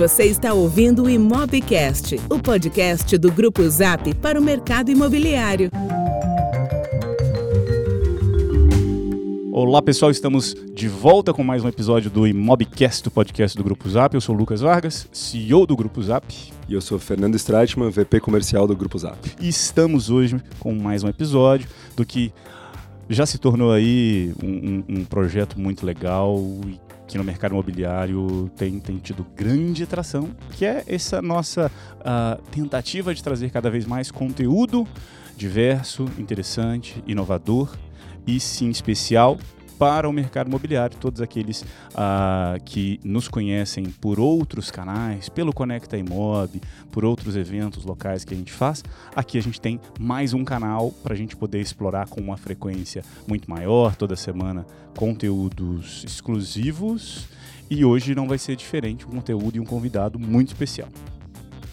Você está ouvindo o Imobcast, o podcast do Grupo Zap para o mercado imobiliário. Olá pessoal, estamos de volta com mais um episódio do Imobcast, o podcast do Grupo Zap. Eu sou o Lucas Vargas, CEO do Grupo Zap. E eu sou Fernando Streitman, VP comercial do Grupo Zap. E estamos hoje com mais um episódio do que já se tornou aí um, um, um projeto muito legal e que no mercado imobiliário tem, tem tido grande atração, que é essa nossa uh, tentativa de trazer cada vez mais conteúdo diverso, interessante, inovador e sim especial para o mercado imobiliário, todos aqueles uh, que nos conhecem por outros canais, pelo Conecta Imob, por outros eventos locais que a gente faz. Aqui a gente tem mais um canal para a gente poder explorar com uma frequência muito maior, toda semana, conteúdos exclusivos. E hoje não vai ser diferente, um conteúdo e um convidado muito especial.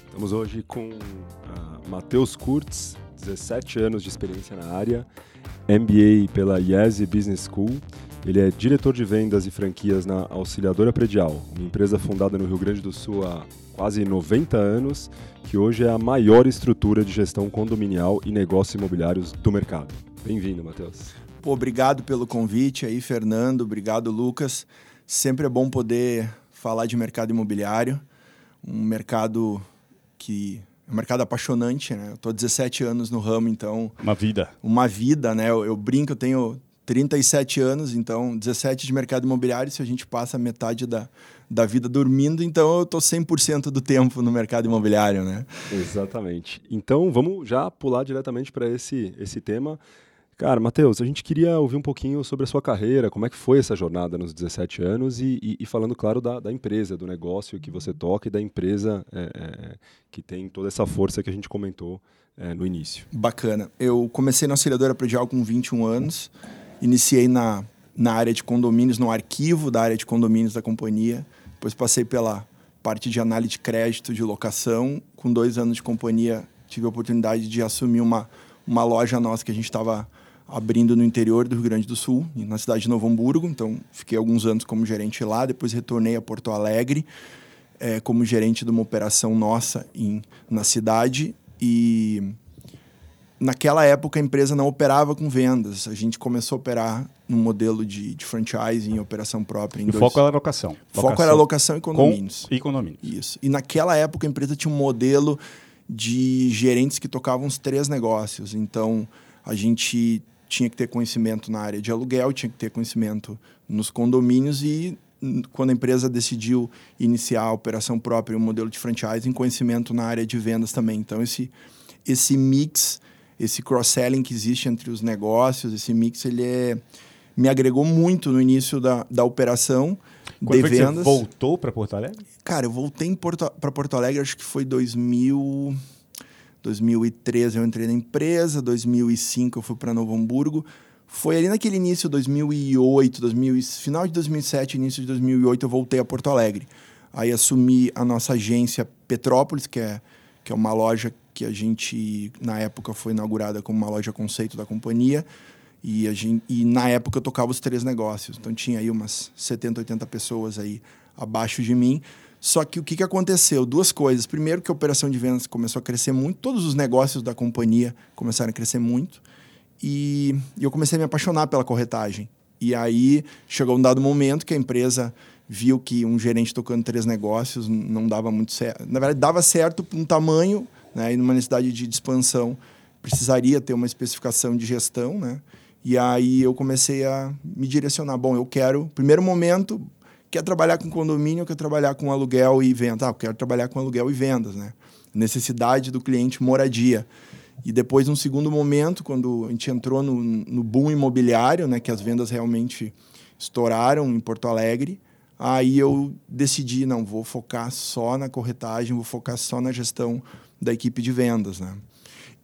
Estamos hoje com uh, Matheus Kurtz, 17 anos de experiência na área, MBA pela IESE Business School. Ele é diretor de vendas e franquias na Auxiliadora Predial, uma empresa fundada no Rio Grande do Sul há quase 90 anos, que hoje é a maior estrutura de gestão condominial e negócios imobiliários do mercado. Bem-vindo, Matheus. Pô, obrigado pelo convite aí, Fernando. Obrigado, Lucas. Sempre é bom poder falar de mercado imobiliário, um mercado que é um mercado apaixonante, né? Eu tô 17 anos no ramo, então... Uma vida. Uma vida, né? Eu, eu, brinco, eu tenho 37 anos, então 17 de mercado imobiliário, se a gente passa metade da, da vida dormindo, então eu tô 100% do tempo no mercado imobiliário, né? Exatamente. Então, vamos já pular diretamente para esse, esse tema. Cara, Matheus, a gente queria ouvir um pouquinho sobre a sua carreira, como é que foi essa jornada nos 17 anos e, e, e falando, claro, da, da, empresa, do negócio que você toca e da empresa é, é, que tem toda essa força que a gente comentou é, no início. Bacana. Eu comecei na auxiliadora predial com 21 anos, iniciei na, na área de condomínios, no arquivo da área de condomínios da companhia, depois passei pela parte de análise de crédito, de locação. Com dois anos de companhia, tive a oportunidade de assumir uma, uma loja nossa que a gente estava abrindo no interior do Rio Grande do Sul, na cidade de Novo Hamburgo. Então, fiquei alguns anos como gerente lá. Depois, retornei a Porto Alegre é, como gerente de uma operação nossa em, na cidade. E naquela época, a empresa não operava com vendas. A gente começou a operar num modelo de, de franchise em operação própria. o dois... foco era locação. Foco era locação e condomínios. E condomínios. Isso. E naquela época, a empresa tinha um modelo de gerentes que tocavam os três negócios. Então, a gente tinha que ter conhecimento na área de aluguel, tinha que ter conhecimento nos condomínios e quando a empresa decidiu iniciar a operação própria, um modelo de franchising, conhecimento na área de vendas também. Então esse esse mix, esse cross-selling que existe entre os negócios, esse mix ele é, me agregou muito no início da, da operação Quando de vendas. Você voltou para Porto Alegre? Cara, eu voltei para Porto Alegre, acho que foi 2000 2013 eu entrei na empresa, 2005 eu fui para Novo Hamburgo. Foi ali naquele início, 2008, 2000, final de 2007, início de 2008, eu voltei a Porto Alegre. Aí assumi a nossa agência Petrópolis, que é, que é uma loja que a gente, na época, foi inaugurada como uma loja conceito da companhia. E, gente, e na época eu tocava os três negócios. Então tinha aí umas 70, 80 pessoas aí abaixo de mim. Só que o que, que aconteceu? Duas coisas. Primeiro, que a operação de vendas começou a crescer muito, todos os negócios da companhia começaram a crescer muito. E, e eu comecei a me apaixonar pela corretagem. E aí chegou um dado momento que a empresa viu que um gerente tocando três negócios não dava muito certo. Na verdade, dava certo para um tamanho né, e numa necessidade de expansão precisaria ter uma especificação de gestão, né? E aí eu comecei a me direcionar. Bom, eu quero, primeiro momento, quer trabalhar com condomínio, quer trabalhar com aluguel e venda. Ah, eu quero trabalhar com aluguel e vendas, né? Necessidade do cliente, moradia. E depois, num segundo momento, quando a gente entrou no, no boom imobiliário, né, que as vendas realmente estouraram em Porto Alegre, aí eu decidi, não, vou focar só na corretagem, vou focar só na gestão da equipe de vendas, né?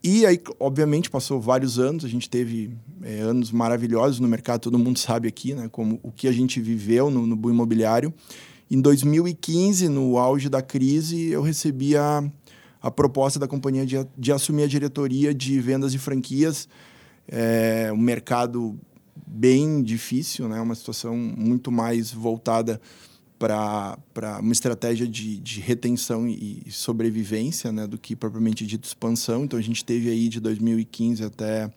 E aí, obviamente, passou vários anos, a gente teve é, anos maravilhosos no mercado, todo mundo sabe aqui, né, como o que a gente viveu no, no boom imobiliário. Em 2015, no auge da crise, eu recebi a, a proposta da companhia de, de assumir a diretoria de vendas de franquias. É um mercado bem difícil, né, uma situação muito mais voltada para uma estratégia de, de retenção e sobrevivência, né, do que propriamente dito expansão. Então a gente teve aí de 2015 até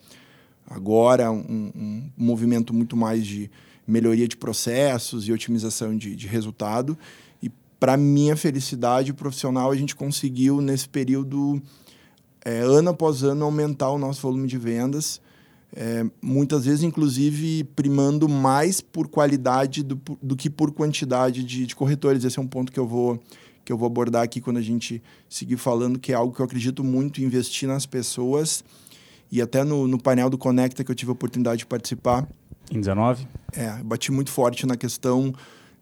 agora um, um movimento muito mais de melhoria de processos e otimização de, de resultado. E para minha felicidade profissional, a gente conseguiu nesse período, é, ano após ano, aumentar o nosso volume de vendas é, muitas vezes, inclusive, primando mais por qualidade do, do que por quantidade de, de, corretores. Esse é um ponto que eu vou que eu vou abordar aqui quando a gente seguir falando, que é algo que eu acredito muito em investir nas pessoas. E até no, no painel do Conecta, que eu tive a oportunidade de participar. Em 19? É, bati muito forte na questão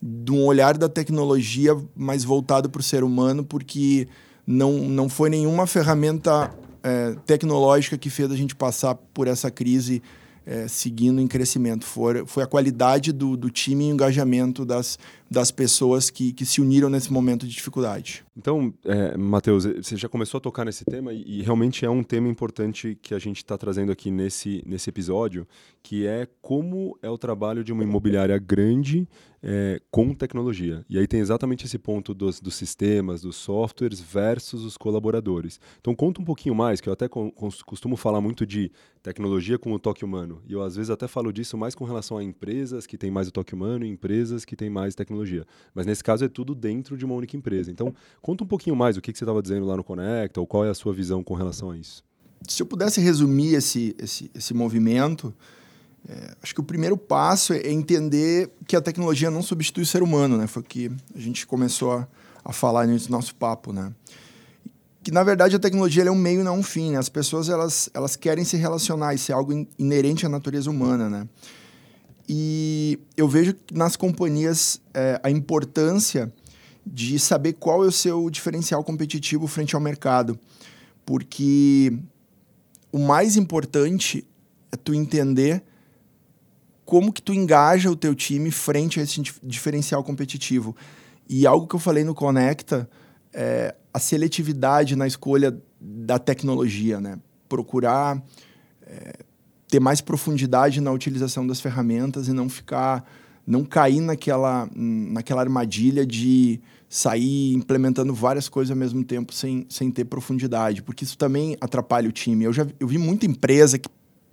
de um olhar da tecnologia mais voltado para o ser humano, porque não, não foi nenhuma ferramenta é, tecnológica que fez a gente passar por essa crise é, seguindo em crescimento. Foi, foi a qualidade do, do time e o engajamento das, das pessoas que, que se uniram nesse momento de dificuldade. Então, é, Matheus, você já começou a tocar nesse tema e, e realmente é um tema importante que a gente está trazendo aqui nesse, nesse episódio, que é como é o trabalho de uma imobiliária grande é, com tecnologia. E aí tem exatamente esse ponto dos, dos sistemas, dos softwares versus os colaboradores. Então conta um pouquinho mais, que eu até costumo falar muito de tecnologia com o toque humano. E eu às vezes até falo disso mais com relação a empresas que têm mais o toque humano e empresas que têm mais tecnologia. Mas nesse caso é tudo dentro de uma única empresa. Então conta um pouquinho mais o que, que você estava dizendo lá no Conecta, ou qual é a sua visão com relação a isso. Se eu pudesse resumir esse, esse, esse movimento, é, acho que o primeiro passo é entender que a tecnologia não substitui o ser humano, né? Foi que a gente começou a, a falar nesse nosso papo, né? Que na verdade a tecnologia é um meio, não um fim. Né? As pessoas elas, elas querem se relacionar, isso é algo inerente à natureza humana, né? E eu vejo nas companhias é, a importância de saber qual é o seu diferencial competitivo frente ao mercado, porque o mais importante é tu entender como que tu engaja o teu time frente a esse diferencial competitivo. E algo que eu falei no Conecta é a seletividade na escolha da tecnologia, né? Procurar é, ter mais profundidade na utilização das ferramentas e não ficar, não cair naquela, naquela armadilha de sair implementando várias coisas ao mesmo tempo sem, sem ter profundidade, porque isso também atrapalha o time. Eu já eu vi muita empresa que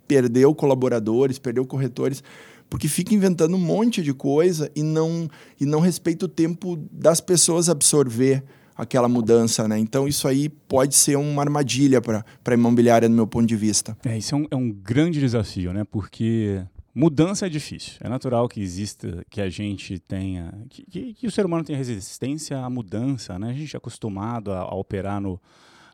perdeu colaboradores, perdeu corretores, porque fica inventando um monte de coisa e não, e não respeita o tempo das pessoas absorver aquela mudança, né? Então isso aí pode ser uma armadilha para a imobiliária, no meu ponto de vista. É, isso é um, é um grande desafio, né? Porque mudança é difícil. É natural que exista, que a gente tenha, que, que, que o ser humano tenha resistência à mudança, né? A gente é acostumado a, a operar no,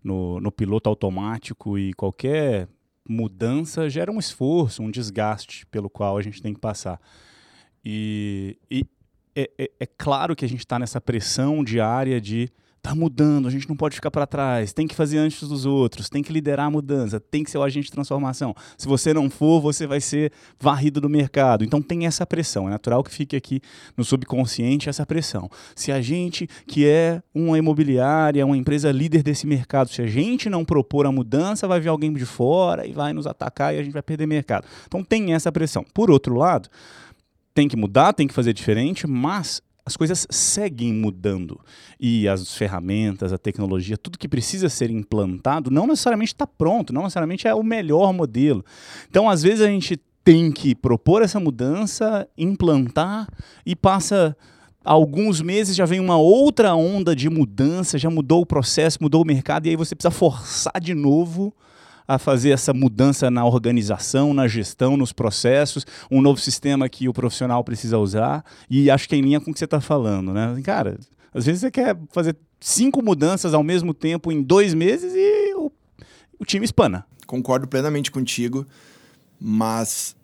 no, no piloto automático e qualquer mudança gera um esforço, um desgaste pelo qual a gente tem que passar. E, e é, é, é claro que a gente está nessa pressão diária de tá mudando, a gente não pode ficar para trás, tem que fazer antes dos outros, tem que liderar a mudança, tem que ser o agente de transformação. Se você não for, você vai ser varrido do mercado. Então tem essa pressão, é natural que fique aqui no subconsciente essa pressão. Se a gente, que é uma imobiliária, uma empresa líder desse mercado, se a gente não propor a mudança, vai vir alguém de fora e vai nos atacar e a gente vai perder mercado. Então tem essa pressão. Por outro lado, tem que mudar, tem que fazer diferente, mas as coisas seguem mudando. E as ferramentas, a tecnologia, tudo que precisa ser implantado, não necessariamente está pronto, não necessariamente é o melhor modelo. Então, às vezes, a gente tem que propor essa mudança, implantar e passa alguns meses já vem uma outra onda de mudança, já mudou o processo, mudou o mercado, e aí você precisa forçar de novo a fazer essa mudança na organização, na gestão, nos processos, um novo sistema que o profissional precisa usar. E acho que é em linha com o que você está falando, né? Cara, às vezes você quer fazer cinco mudanças ao mesmo tempo em dois meses e o, o time espana. Concordo plenamente contigo, mas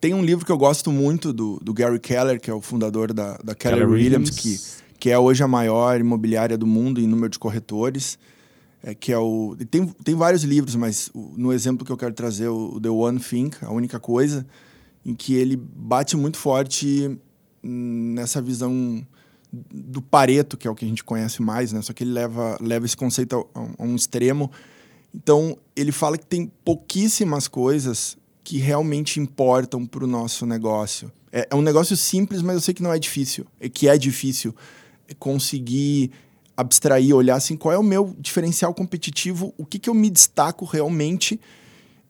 tem um livro que eu gosto muito do, do Gary Keller, que é o fundador da, da Keller, Keller Williams, Williams, que, que é hoje a maior imobiliária do mundo em número de corretores é, que é o tem, tem vários livros, mas no exemplo que eu quero trazer o The One Thing, a única coisa, em que ele bate muito forte nessa visão do Pareto, que é o que a gente conhece mais, né? Só que ele leva leva esse conceito a, a um extremo. Então ele fala que tem pouquíssimas coisas que realmente importam para o nosso negócio. É, é um negócio simples, mas eu sei que não é difícil. É que é difícil conseguir abstrair, olhar assim, qual é o meu diferencial competitivo, o que, que eu me destaco realmente,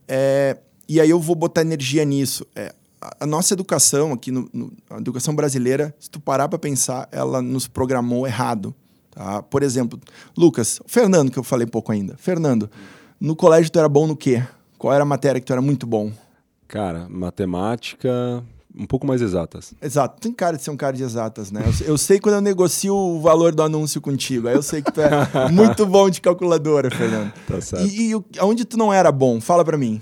é, e aí eu vou botar energia nisso. É, a, a nossa educação aqui, no, no, a educação brasileira, se tu parar para pensar, ela nos programou errado. Tá? Por exemplo, Lucas, Fernando, que eu falei pouco ainda. Fernando, no colégio tu era bom no quê? Qual era a matéria que tu era muito bom? Cara, matemática, um pouco mais exatas. Exato. Tem cara de ser um cara de exatas, né? Eu, eu, sei quando eu negocio o valor do anúncio contigo. Aí eu sei que tu é muito bom de calculadora, Fernando. Tá certo. E, e onde tu não era bom? Fala para mim.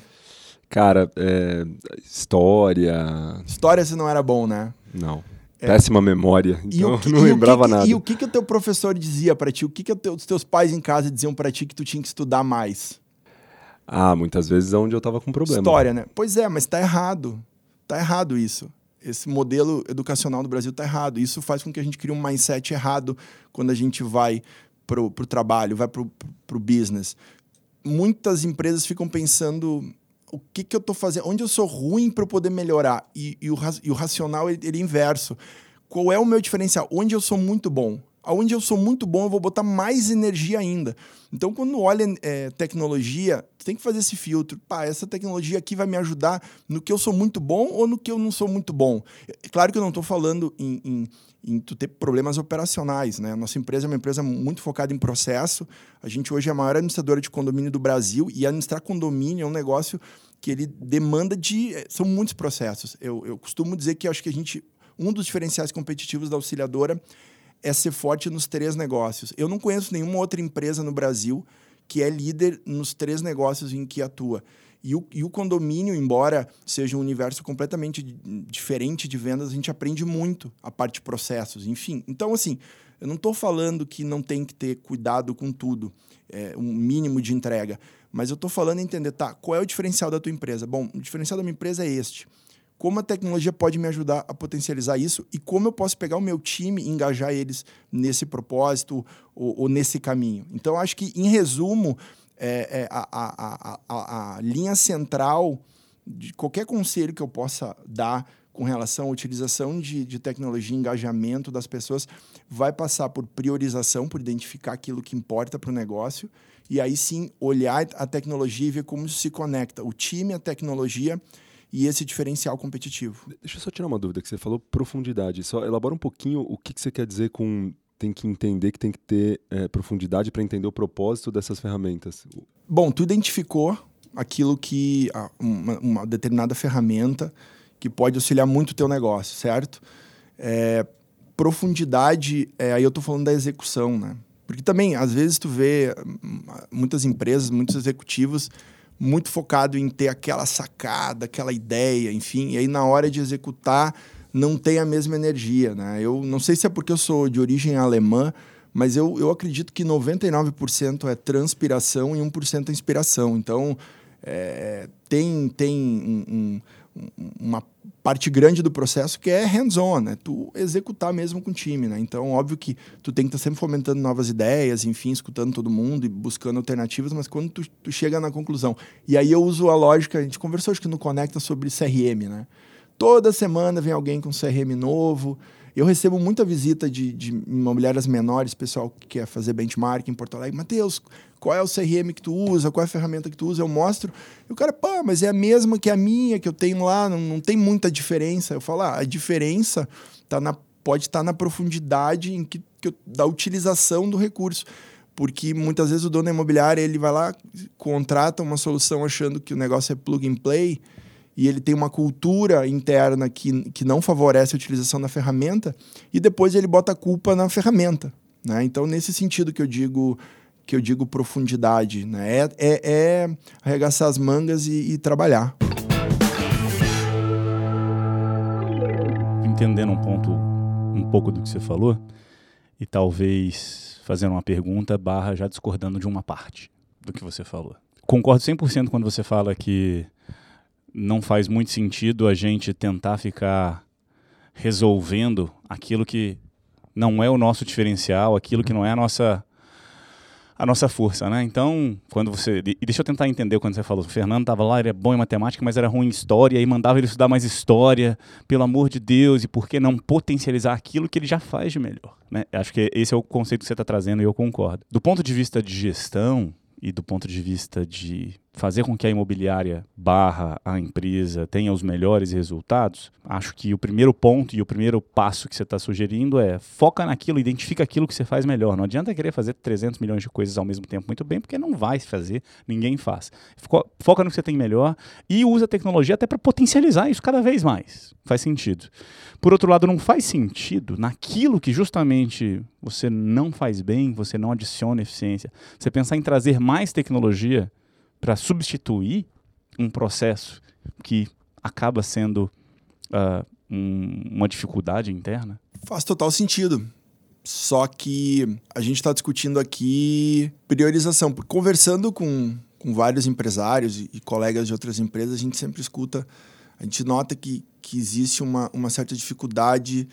Cara, é, história. História você não era bom, né? Não. É. Péssima memória. Então que, não lembrava que, nada. E o que, que o teu professor dizia para ti? O que, que os teus pais em casa diziam para ti que tu tinha que estudar mais? Ah, muitas vezes é onde eu tava com problema. História, né? Pois é, mas tá errado. Tá errado isso. Esse modelo educacional no Brasil tá errado. Isso faz com que a gente crie um mindset errado quando a gente vai pro, pro trabalho, vai pro, pro business. Muitas empresas ficam pensando o que, que eu estou fazendo, onde eu sou ruim para poder melhorar. E, e, o, e o racional ele, ele é inverso. Qual é o meu diferencial? Onde eu sou muito bom? Onde eu sou muito bom, eu vou botar mais energia ainda. Então, quando olha é, tecnologia, tem que fazer esse filtro. Pá, essa tecnologia aqui vai me ajudar no que eu sou muito bom ou no que eu não sou muito bom. É claro que eu não estou falando em, em, em, tu ter problemas operacionais. Né? Nossa empresa é uma empresa muito focada em processo. A gente hoje é a maior administradora de condomínio do Brasil e administrar condomínio é um negócio que ele demanda de... É, são muitos processos. Eu, eu costumo dizer que acho que a gente... Um dos diferenciais competitivos da auxiliadora é ser forte nos três negócios. Eu não conheço nenhuma outra empresa no Brasil que é líder nos três negócios em que atua. E o, e o condomínio, embora seja um universo completamente diferente de vendas, a gente aprende muito a parte de processos, enfim. Então, assim, eu não estou falando que não tem que ter cuidado com tudo, é, um mínimo de entrega, mas eu estou falando em entender, tá, qual é o diferencial da tua empresa? Bom, o diferencial da minha empresa é este como a tecnologia pode me ajudar a potencializar isso e como eu posso pegar o meu time e engajar eles nesse propósito ou, ou nesse caminho. Então, acho que, em resumo, é, é a, a, a, a, linha central de qualquer conselho que eu possa dar com relação à utilização de, de tecnologia e engajamento das pessoas vai passar por priorização, por identificar aquilo que importa para o negócio e aí sim olhar a tecnologia e ver como isso se conecta. O time, a tecnologia e esse diferencial competitivo. Deixa eu só tirar uma dúvida, que você falou profundidade. Só elabora um pouquinho o que, que você quer dizer com tem que entender que tem que ter é, profundidade para entender o propósito dessas ferramentas. Bom, tu identificou aquilo que uma, uma determinada ferramenta que pode auxiliar muito o teu negócio, certo? É, profundidade, é, aí eu estou falando da execução, né? Porque também, às vezes, tu vê hum, muitas empresas, muitos executivos muito focado em ter aquela sacada, aquela ideia, enfim, e aí na hora de executar não tem a mesma energia, né? Eu não sei se é porque eu sou de origem alemã, mas eu, eu acredito que 99% é transpiração e 1% é inspiração. Então, é, tem, tem um, um uma parte grande do processo que é hands-on, né? Tu executar mesmo com o time, né? Então, óbvio que tu tem que estar tá sempre fomentando novas ideias, enfim, escutando todo mundo e buscando alternativas, mas quando tu, tu chega na conclusão. E aí eu uso a lógica, a gente conversou acho que no Conecta sobre CRM, né? Toda semana vem alguém com CRM novo, eu recebo muita visita de, de imobiliárias menores, pessoal que quer fazer benchmark em Porto Alegre. Matheus, qual é o CRM que tu usa? Qual é a ferramenta que tu usa? Eu mostro. E o cara, pô, mas é a mesma que a minha, que eu tenho lá, não, não tem muita diferença. Eu falo, ah, a diferença tá na, pode estar tá na profundidade em que, que eu, da utilização do recurso porque muitas vezes o dono imobiliário ele vai lá contrata uma solução achando que o negócio é plug and play e ele tem uma cultura interna que, que não favorece a utilização da ferramenta, e depois ele bota a culpa na ferramenta. Né? Então, nesse sentido que eu digo que eu digo profundidade, né? é, é, é arregaçar as mangas e, e trabalhar. Entendendo um ponto, um pouco do que você falou, e talvez fazendo uma pergunta barra já discordando de uma parte do que você falou. Concordo 100% quando você fala que não faz muito sentido a gente tentar ficar resolvendo aquilo que não é o nosso diferencial, aquilo que não é a nossa a nossa força, né? Então, quando você. E deixa eu tentar entender quando você falou. O Fernando estava lá, ele é bom em matemática, mas era ruim em história, e mandava ele estudar mais história, pelo amor de Deus, e por que não potencializar aquilo que ele já faz de melhor? Né? Acho que esse é o conceito que você está trazendo e eu concordo. Do ponto de vista de gestão e do ponto de vista de fazer com que a imobiliária barra a empresa tenha os melhores resultados, acho que o primeiro ponto e o primeiro passo que você está sugerindo é foca naquilo, identifica aquilo que você faz melhor. Não adianta querer fazer 300 milhões de coisas ao mesmo tempo muito bem, porque não vai fazer, ninguém faz. Foca no que você tem melhor e usa a tecnologia até para potencializar isso cada vez mais. Faz sentido. Por outro lado, não faz sentido naquilo que justamente você não faz bem, você não adiciona eficiência. Você pensar em trazer mais tecnologia para substituir um processo que acaba sendo uh, um, uma dificuldade interna? Faz total sentido. Só que a gente está discutindo aqui priorização. Conversando com, com vários empresários e, e, colegas de outras empresas, a gente sempre escuta, a gente nota que, que existe uma, uma certa dificuldade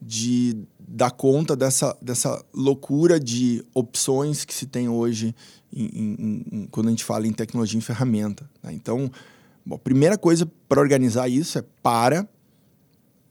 de dar conta dessa, dessa loucura de opções que se tem hoje em, em, em, quando a gente fala em tecnologia e ferramenta. Né? Então, bom, a primeira coisa para organizar isso é para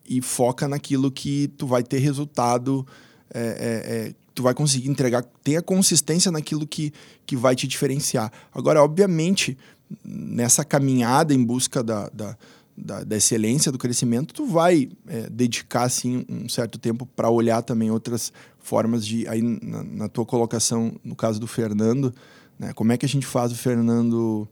e foca naquilo que tu vai ter resultado, é, é, é, tu vai conseguir entregar, tenha consistência naquilo que, que vai te diferenciar. Agora, obviamente, nessa caminhada em busca da, da da, da, excelência do crescimento, tu vai é, dedicar assim um certo tempo para olhar também outras formas de aí na, na, tua colocação no caso do Fernando, né? Como é que a gente faz o Fernando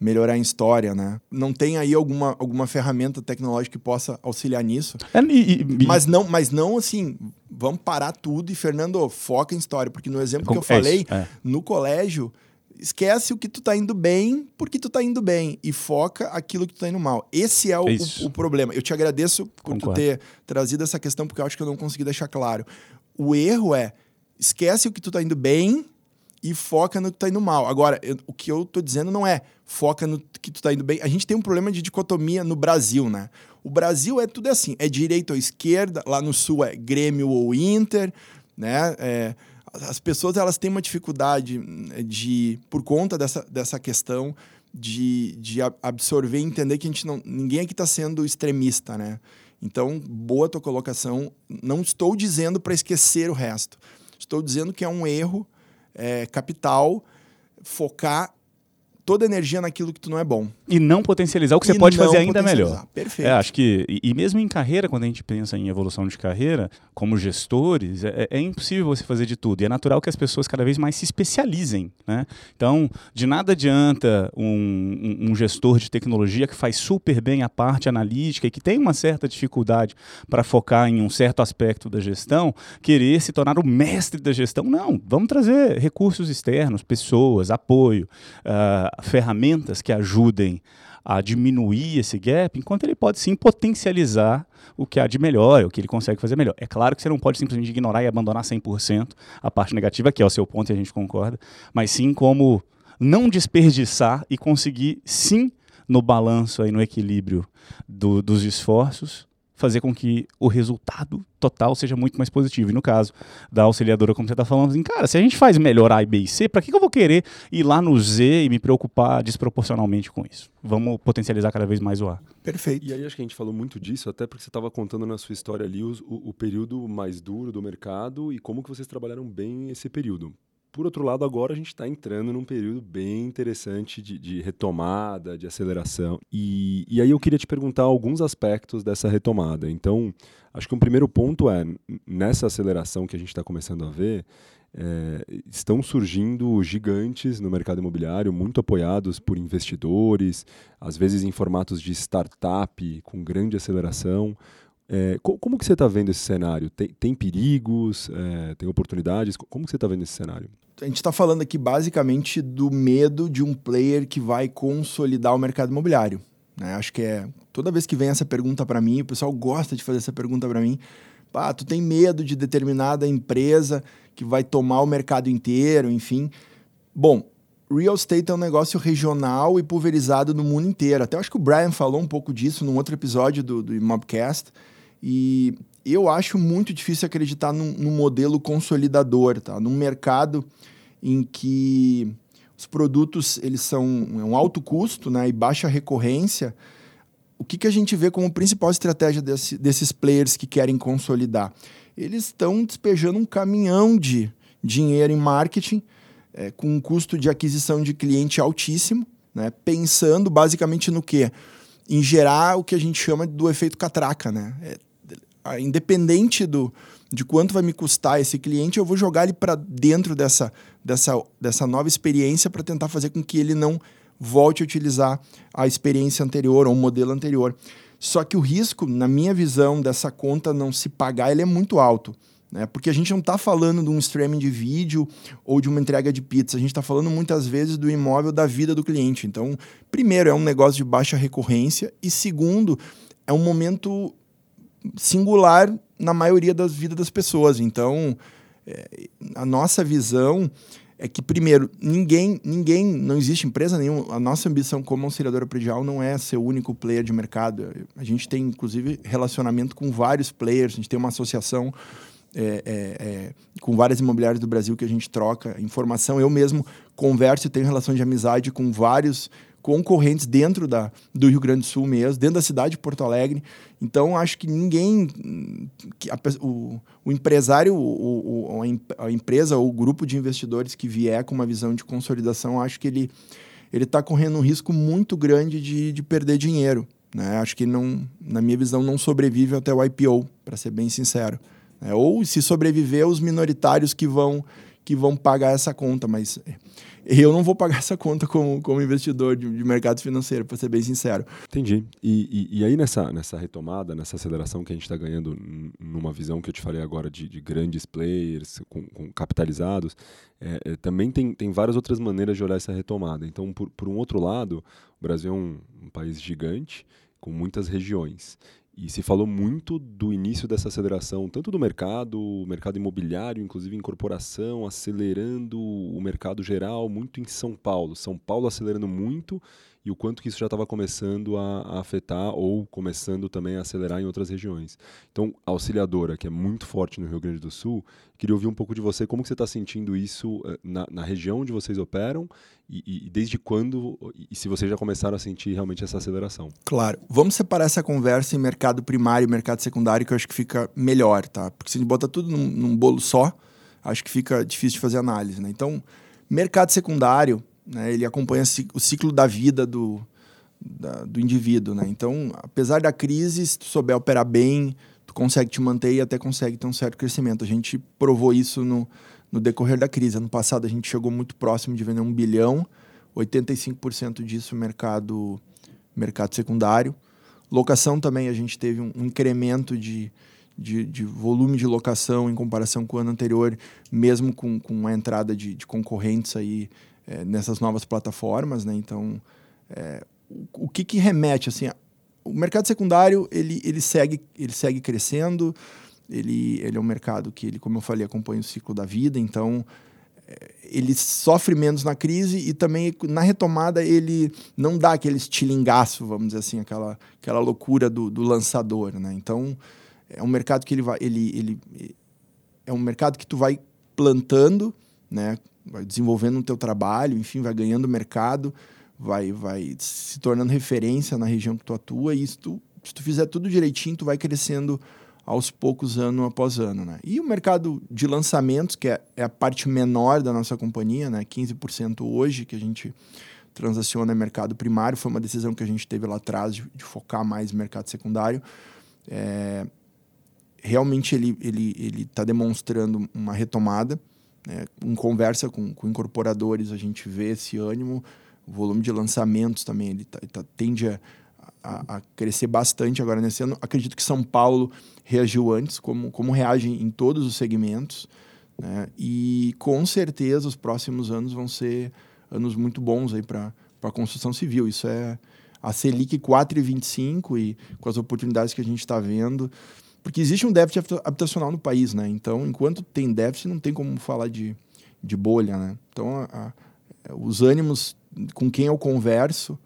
melhorar em história, né? Não tem aí alguma, alguma ferramenta tecnológica que possa auxiliar nisso. É, e, e, mas não, mas não assim, vamos parar tudo e Fernando foca em história, porque no exemplo que eu falei, é, é. no colégio esquece o que tu tá indo bem porque tu tá indo bem e foca aquilo que tu tá indo mal. Esse é o, o, o problema. Eu te agradeço por tu ter trazido essa questão porque eu acho que eu não consegui deixar claro. O erro é esquece o que tu tá indo bem e foca no que tá indo mal. Agora, eu, o que eu tô dizendo não é foca no que tu tá indo bem. A gente tem um problema de dicotomia no Brasil, né? O Brasil é tudo assim, é direita ou esquerda, lá no sul é Grêmio ou Inter, né? É, as pessoas elas têm uma dificuldade né, de por conta dessa, dessa questão de, de absorver e entender que a gente não ninguém aqui está sendo extremista né? Então boa tua colocação. Não estou dizendo para esquecer o resto. Estou dizendo que é um erro é, capital focar toda a energia naquilo que tu não é bom. E não potencializar o que e você pode fazer ainda melhor. Perfeito. É, acho que, e, e, mesmo em carreira, quando a gente pensa em evolução de carreira, como gestores, é, é, impossível você fazer de tudo. E é natural que as pessoas cada vez mais se especializem. Né? Então, de nada adianta um, um, um gestor de tecnologia que faz super bem a parte analítica e que tem uma certa dificuldade para focar em um certo aspecto da gestão, querer se tornar o mestre da gestão. Não, vamos trazer recursos externos, pessoas, apoio. Uh, ferramentas que ajudem a diminuir esse gap, enquanto ele pode sim potencializar o que há de melhor, o que ele consegue fazer melhor. É claro que você não pode simplesmente ignorar e abandonar 100% a parte negativa, que é o seu ponto e a gente concorda, mas sim como não desperdiçar e conseguir sim no balanço aí no equilíbrio do, dos esforços fazer com que o resultado total seja muito mais positivo. E no caso da auxiliadora, como você está falando, assim, cara, se a gente faz melhor A, B e C, para que, que eu vou querer ir lá no Z e me preocupar desproporcionalmente com isso? Vamos potencializar cada vez mais o A. Perfeito. E aí acho que a gente falou muito disso, até porque você estava contando na sua história ali o, o período mais duro do mercado e como que vocês trabalharam bem esse período. Por outro lado, agora a gente está entrando num período bem interessante de, de retomada, de aceleração. E, e, aí eu queria te perguntar alguns aspectos dessa retomada. Então, acho que um primeiro ponto é, nessa aceleração que a gente está começando a ver, é, estão surgindo gigantes no mercado imobiliário, muito apoiados por investidores, às vezes em formatos de startup, com grande aceleração. É, como que você está vendo esse cenário? Tem, tem perigos? É, tem oportunidades? Como que você está vendo esse cenário? A gente está falando aqui basicamente do medo de um player que vai consolidar o mercado imobiliário. Né? Acho que é toda vez que vem essa pergunta para mim, o pessoal gosta de fazer essa pergunta para mim. Pá, tu tem medo de determinada empresa que vai tomar o mercado inteiro, enfim. Bom, real estate é um negócio regional e pulverizado no mundo inteiro. Até acho que o Brian falou um pouco disso num outro episódio do, do Mobcast. E eu acho muito difícil acreditar num, num modelo consolidador, tá? Num mercado em que os produtos eles são um alto custo né, e baixa recorrência, o que, que a gente vê como principal estratégia desse, desses players que querem consolidar? Eles estão despejando um caminhão de dinheiro em marketing, é, com um custo de aquisição de cliente altíssimo, né, pensando basicamente no quê? Em gerar o que a gente chama do efeito catraca. Né? É, independente do, de quanto vai me custar esse cliente, eu vou jogar ele para dentro dessa, dessa, dessa nova experiência para tentar fazer com que ele não volte a utilizar a experiência anterior ou o modelo anterior. Só que o risco, na minha visão, dessa conta não se pagar, ele é muito alto. Né? Porque a gente não está falando de um streaming de vídeo ou de uma entrega de pizza. A gente está falando muitas vezes do imóvel da vida do cliente. Então, primeiro, é um negócio de baixa recorrência. E segundo, é um momento singular na maioria das vidas das pessoas. Então, é, a nossa visão é que, primeiro, ninguém, ninguém, não existe empresa nenhuma. A nossa ambição como auxiliadora predial não é ser o único player de mercado. A gente tem, inclusive, relacionamento com vários players, a gente tem uma associação. É, é, é, com várias imobiliárias do Brasil que a gente troca informação. Eu mesmo converso e tenho relação de amizade com vários concorrentes dentro da, do Rio Grande do Sul mesmo, dentro da cidade de Porto Alegre. Então, acho que ninguém, que a, o, o, empresário, o, o, a empresa ou o grupo de investidores que vier com uma visão de consolidação, acho que ele ele está correndo um risco muito grande de, de perder dinheiro. Né? Acho que não, na minha visão, não sobrevive até o IPO, para ser bem sincero. É, ou se sobreviver, os minoritários que vão que vão pagar essa conta, mas eu não vou pagar essa conta como, como investidor de, de mercado financeiro, para ser bem sincero. Entendi. E, e, e, aí, nessa, nessa retomada, nessa aceleração que a gente está ganhando numa visão que eu te falei agora de, de grandes players com, com capitalizados, é, é, também tem, tem várias outras maneiras de olhar essa retomada. Então, por, por um outro lado, o Brasil é um, um país gigante, com muitas regiões. E se falou muito do início dessa aceleração, tanto do mercado, mercado imobiliário, inclusive incorporação, acelerando o mercado geral, muito em São Paulo. São Paulo acelerando muito e o quanto que isso já estava começando a, a, afetar ou começando também a acelerar em outras regiões. Então, a auxiliadora, que é muito forte no Rio Grande do Sul, queria ouvir um pouco de você, como que você está sentindo isso eh, na, na, região onde vocês operam e, e, desde quando, e se vocês já começaram a sentir realmente essa aceleração. Claro. Vamos separar essa conversa em mercado primário e mercado secundário, que eu acho que fica melhor, tá? Porque se a gente botar tudo num, num bolo só, acho que fica difícil de fazer análise, né? Então, mercado secundário, né? Ele acompanha o ciclo da vida do, da, do indivíduo. Né? Então, apesar da crise, se tu souber operar bem, tu consegue te manter e até consegue ter um certo crescimento. A gente provou isso no, no decorrer da crise. Ano passado a gente chegou muito próximo de vender um bilhão, 85% disso mercado, mercado secundário. Locação também a gente teve um, incremento de, de, de, volume de locação em comparação com o ano anterior, mesmo com, com a entrada de, de concorrentes aí é, nessas novas plataformas, né? Então, é, o, o, que, que remete assim? O mercado secundário ele, ele segue ele segue crescendo. Ele, ele é um mercado que ele, como eu falei, acompanha o ciclo da vida. Então, é, ele sofre menos na crise e também na retomada ele não dá aquele estilingaço, vamos dizer assim, aquela, aquela loucura do, do lançador, né? Então é um mercado que ele vai, ele, ele é um mercado que tu vai plantando, né? Vai desenvolvendo o teu trabalho, enfim, vai ganhando mercado, vai, vai se tornando referência na região que tu atua e tu, se tu fizer tudo direitinho, tu vai crescendo aos poucos, ano após ano, né? E o mercado de lançamentos, que é, é a parte menor da nossa companhia, né? 15% hoje que a gente transaciona é mercado primário, foi uma decisão que a gente teve lá atrás de, de focar mais no mercado secundário. É, realmente ele está ele, ele tá demonstrando uma retomada. Né? Em conversa com, com incorporadores, a gente vê esse ânimo. O volume de lançamentos também ele, tá, tá, tende a, a, a, crescer bastante agora nesse ano. Acredito que São Paulo reagiu antes, como, como reage em todos os segmentos. Né? E com certeza os próximos anos vão ser anos muito bons para a construção civil. Isso é a Selic 4,25 e com as oportunidades que a gente está vendo. Porque existe um déficit habitacional no país, né? Então, enquanto tem déficit, não tem como falar de, de bolha, né? Então, a, a, os ânimos com quem eu converso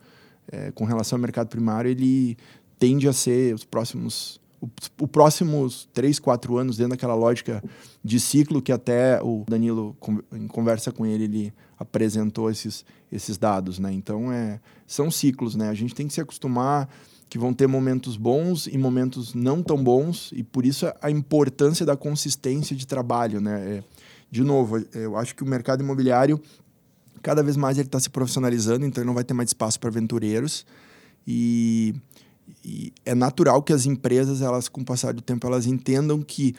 é, com relação ao mercado primário, ele tende a ser os próximos o, próximos três, quatro anos, dentro daquela lógica de ciclo que até o Danilo, em conversa com ele, ele apresentou esses, esses dados, né? Então, é, são ciclos, né? A gente tem que se acostumar que vão ter momentos bons e momentos não tão bons, e por isso a importância da consistência de trabalho, né? É, de novo, eu acho que o mercado imobiliário, cada vez mais ele está se profissionalizando, então ele não vai ter mais espaço para aventureiros, e e é natural que as empresas, elas com o passar do tempo, elas entendam que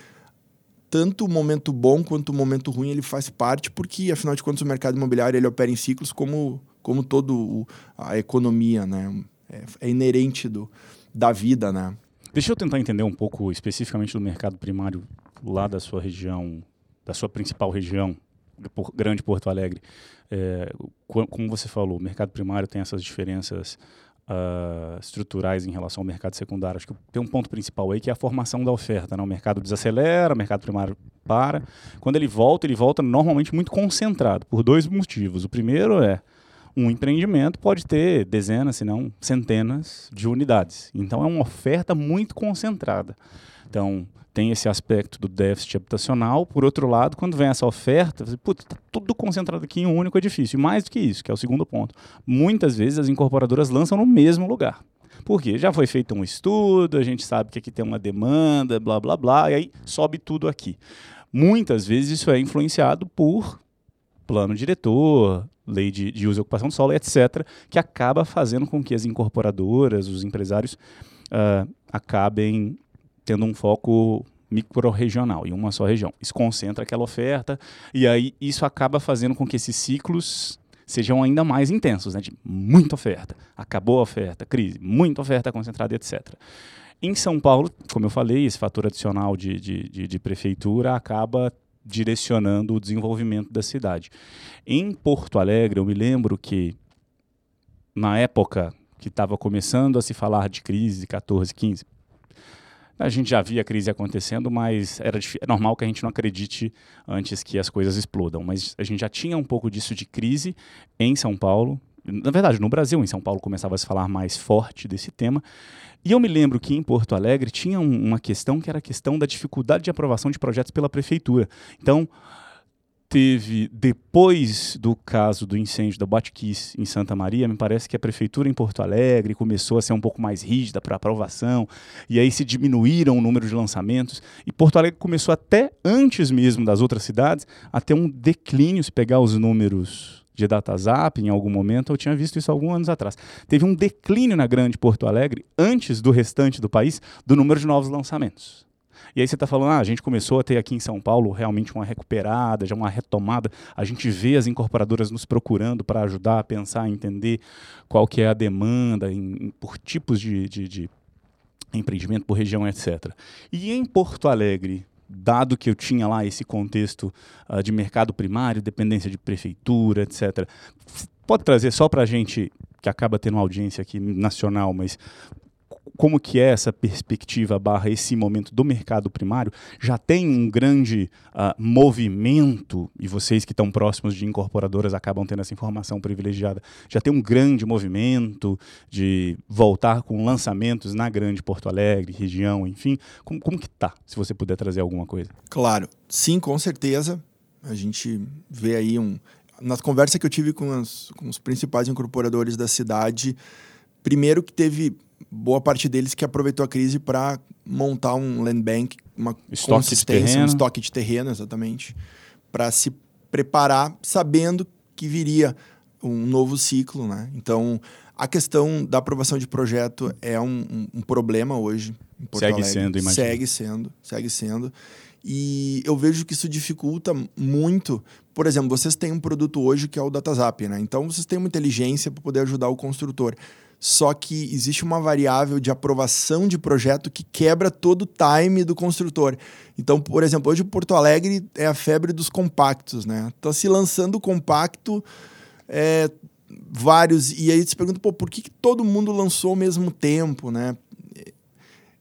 tanto o momento bom quanto o momento ruim ele faz parte, porque afinal de contas o mercado imobiliário ele opera em ciclos como como todo a economia, né? É, é inerente do, da vida, né? Deixa eu tentar entender um pouco especificamente do mercado primário lá da sua região, da sua principal região, Grande Porto Alegre. É, como você falou, o mercado primário tem essas diferenças uh, estruturais em relação ao mercado secundário. Acho que tem um ponto principal aí que é a formação da oferta. Né? O mercado desacelera, o mercado primário para. Quando ele volta, ele volta normalmente muito concentrado, por dois motivos. O primeiro é um empreendimento pode ter dezenas, se não centenas de unidades. Então é uma oferta muito concentrada. Então, tem esse aspecto do déficit habitacional. Por outro lado, quando vem essa oferta, você, putz, tá tudo concentrado aqui em um único edifício. E mais do que isso, que é o segundo ponto. Muitas vezes as incorporadoras lançam no mesmo lugar. Porque já foi feito um estudo, a gente sabe que aqui tem uma demanda, blá blá blá, e aí sobe tudo aqui. Muitas vezes isso é influenciado por plano diretor, lei de, de uso e ocupação do solo, etc., que acaba fazendo com que as incorporadoras, os empresários, uh, acabem tendo um foco micro-regional, em uma só região. Isso concentra aquela oferta e aí isso acaba fazendo com que esses ciclos sejam ainda mais intensos, né? de muita oferta, acabou a oferta, crise, muita oferta concentrada, etc. Em São Paulo, como eu falei, esse fator adicional de, de, de, de prefeitura acaba direcionando o desenvolvimento da cidade. Em Porto Alegre, eu me lembro que na época que estava começando a se falar de crise, 14, 15, a gente já via a crise acontecendo, mas era é normal que a gente não acredite antes que as coisas explodam. Mas a gente já tinha um pouco disso de crise em São Paulo. Na verdade, no Brasil, em São Paulo, começava a se falar mais forte desse tema. E eu me lembro que em Porto Alegre tinha um, uma questão que era a questão da dificuldade de aprovação de projetos pela prefeitura. Então, teve, depois do caso do incêndio da Botkiss em Santa Maria, me parece que a prefeitura em Porto Alegre começou a ser um pouco mais rígida para aprovação, e aí se diminuíram o número de lançamentos, e Porto Alegre começou até antes mesmo das outras cidades a ter um declínio, se pegar os números de DataZap em algum momento, eu tinha visto isso alguns anos atrás. Teve um declínio na grande Porto Alegre, antes do restante do país, do número de novos lançamentos. E aí você está falando, ah, a gente começou a ter aqui em São Paulo realmente uma recuperada, já uma retomada. A gente vê as incorporadoras nos procurando para ajudar a pensar, a entender qual que é a demanda em, por tipos de, de, de empreendimento, por região, etc. E em Porto Alegre, dado que eu tinha lá esse contexto uh, de mercado primário, dependência de prefeitura, etc. Pode trazer só para a gente, que acaba tendo uma audiência aqui nacional, mas como que é essa perspectiva barra esse momento do mercado primário, já tem um grande uh, movimento, e vocês que estão próximos de incorporadoras acabam tendo essa informação privilegiada, já tem um grande movimento de voltar com lançamentos na grande Porto Alegre, região, enfim. Como, como que tá, se você puder trazer alguma coisa? Claro, sim, com certeza. A gente vê aí um... Na conversa que eu tive com, as, com os principais incorporadores da cidade, primeiro que teve boa parte deles que aproveitou a crise para montar um land bank, uma estoque consistência, um estoque de terreno, exatamente, para se preparar sabendo que viria um novo ciclo, né? Então, a questão da aprovação de projeto é um, um, um problema hoje em Porto segue Alegre. sendo, imagina. Segue sendo, segue sendo. E eu vejo que isso dificulta muito. Por exemplo, vocês têm um produto hoje que é o DataZap, né? Então, vocês têm uma inteligência para poder ajudar o construtor só que existe uma variável de aprovação de projeto que quebra todo o time do construtor. Então, por exemplo, hoje Porto Alegre é a febre dos compactos, né? Tá se lançando compacto é, vários e aí se pergunta, pô, por que, que todo mundo lançou ao mesmo tempo, né?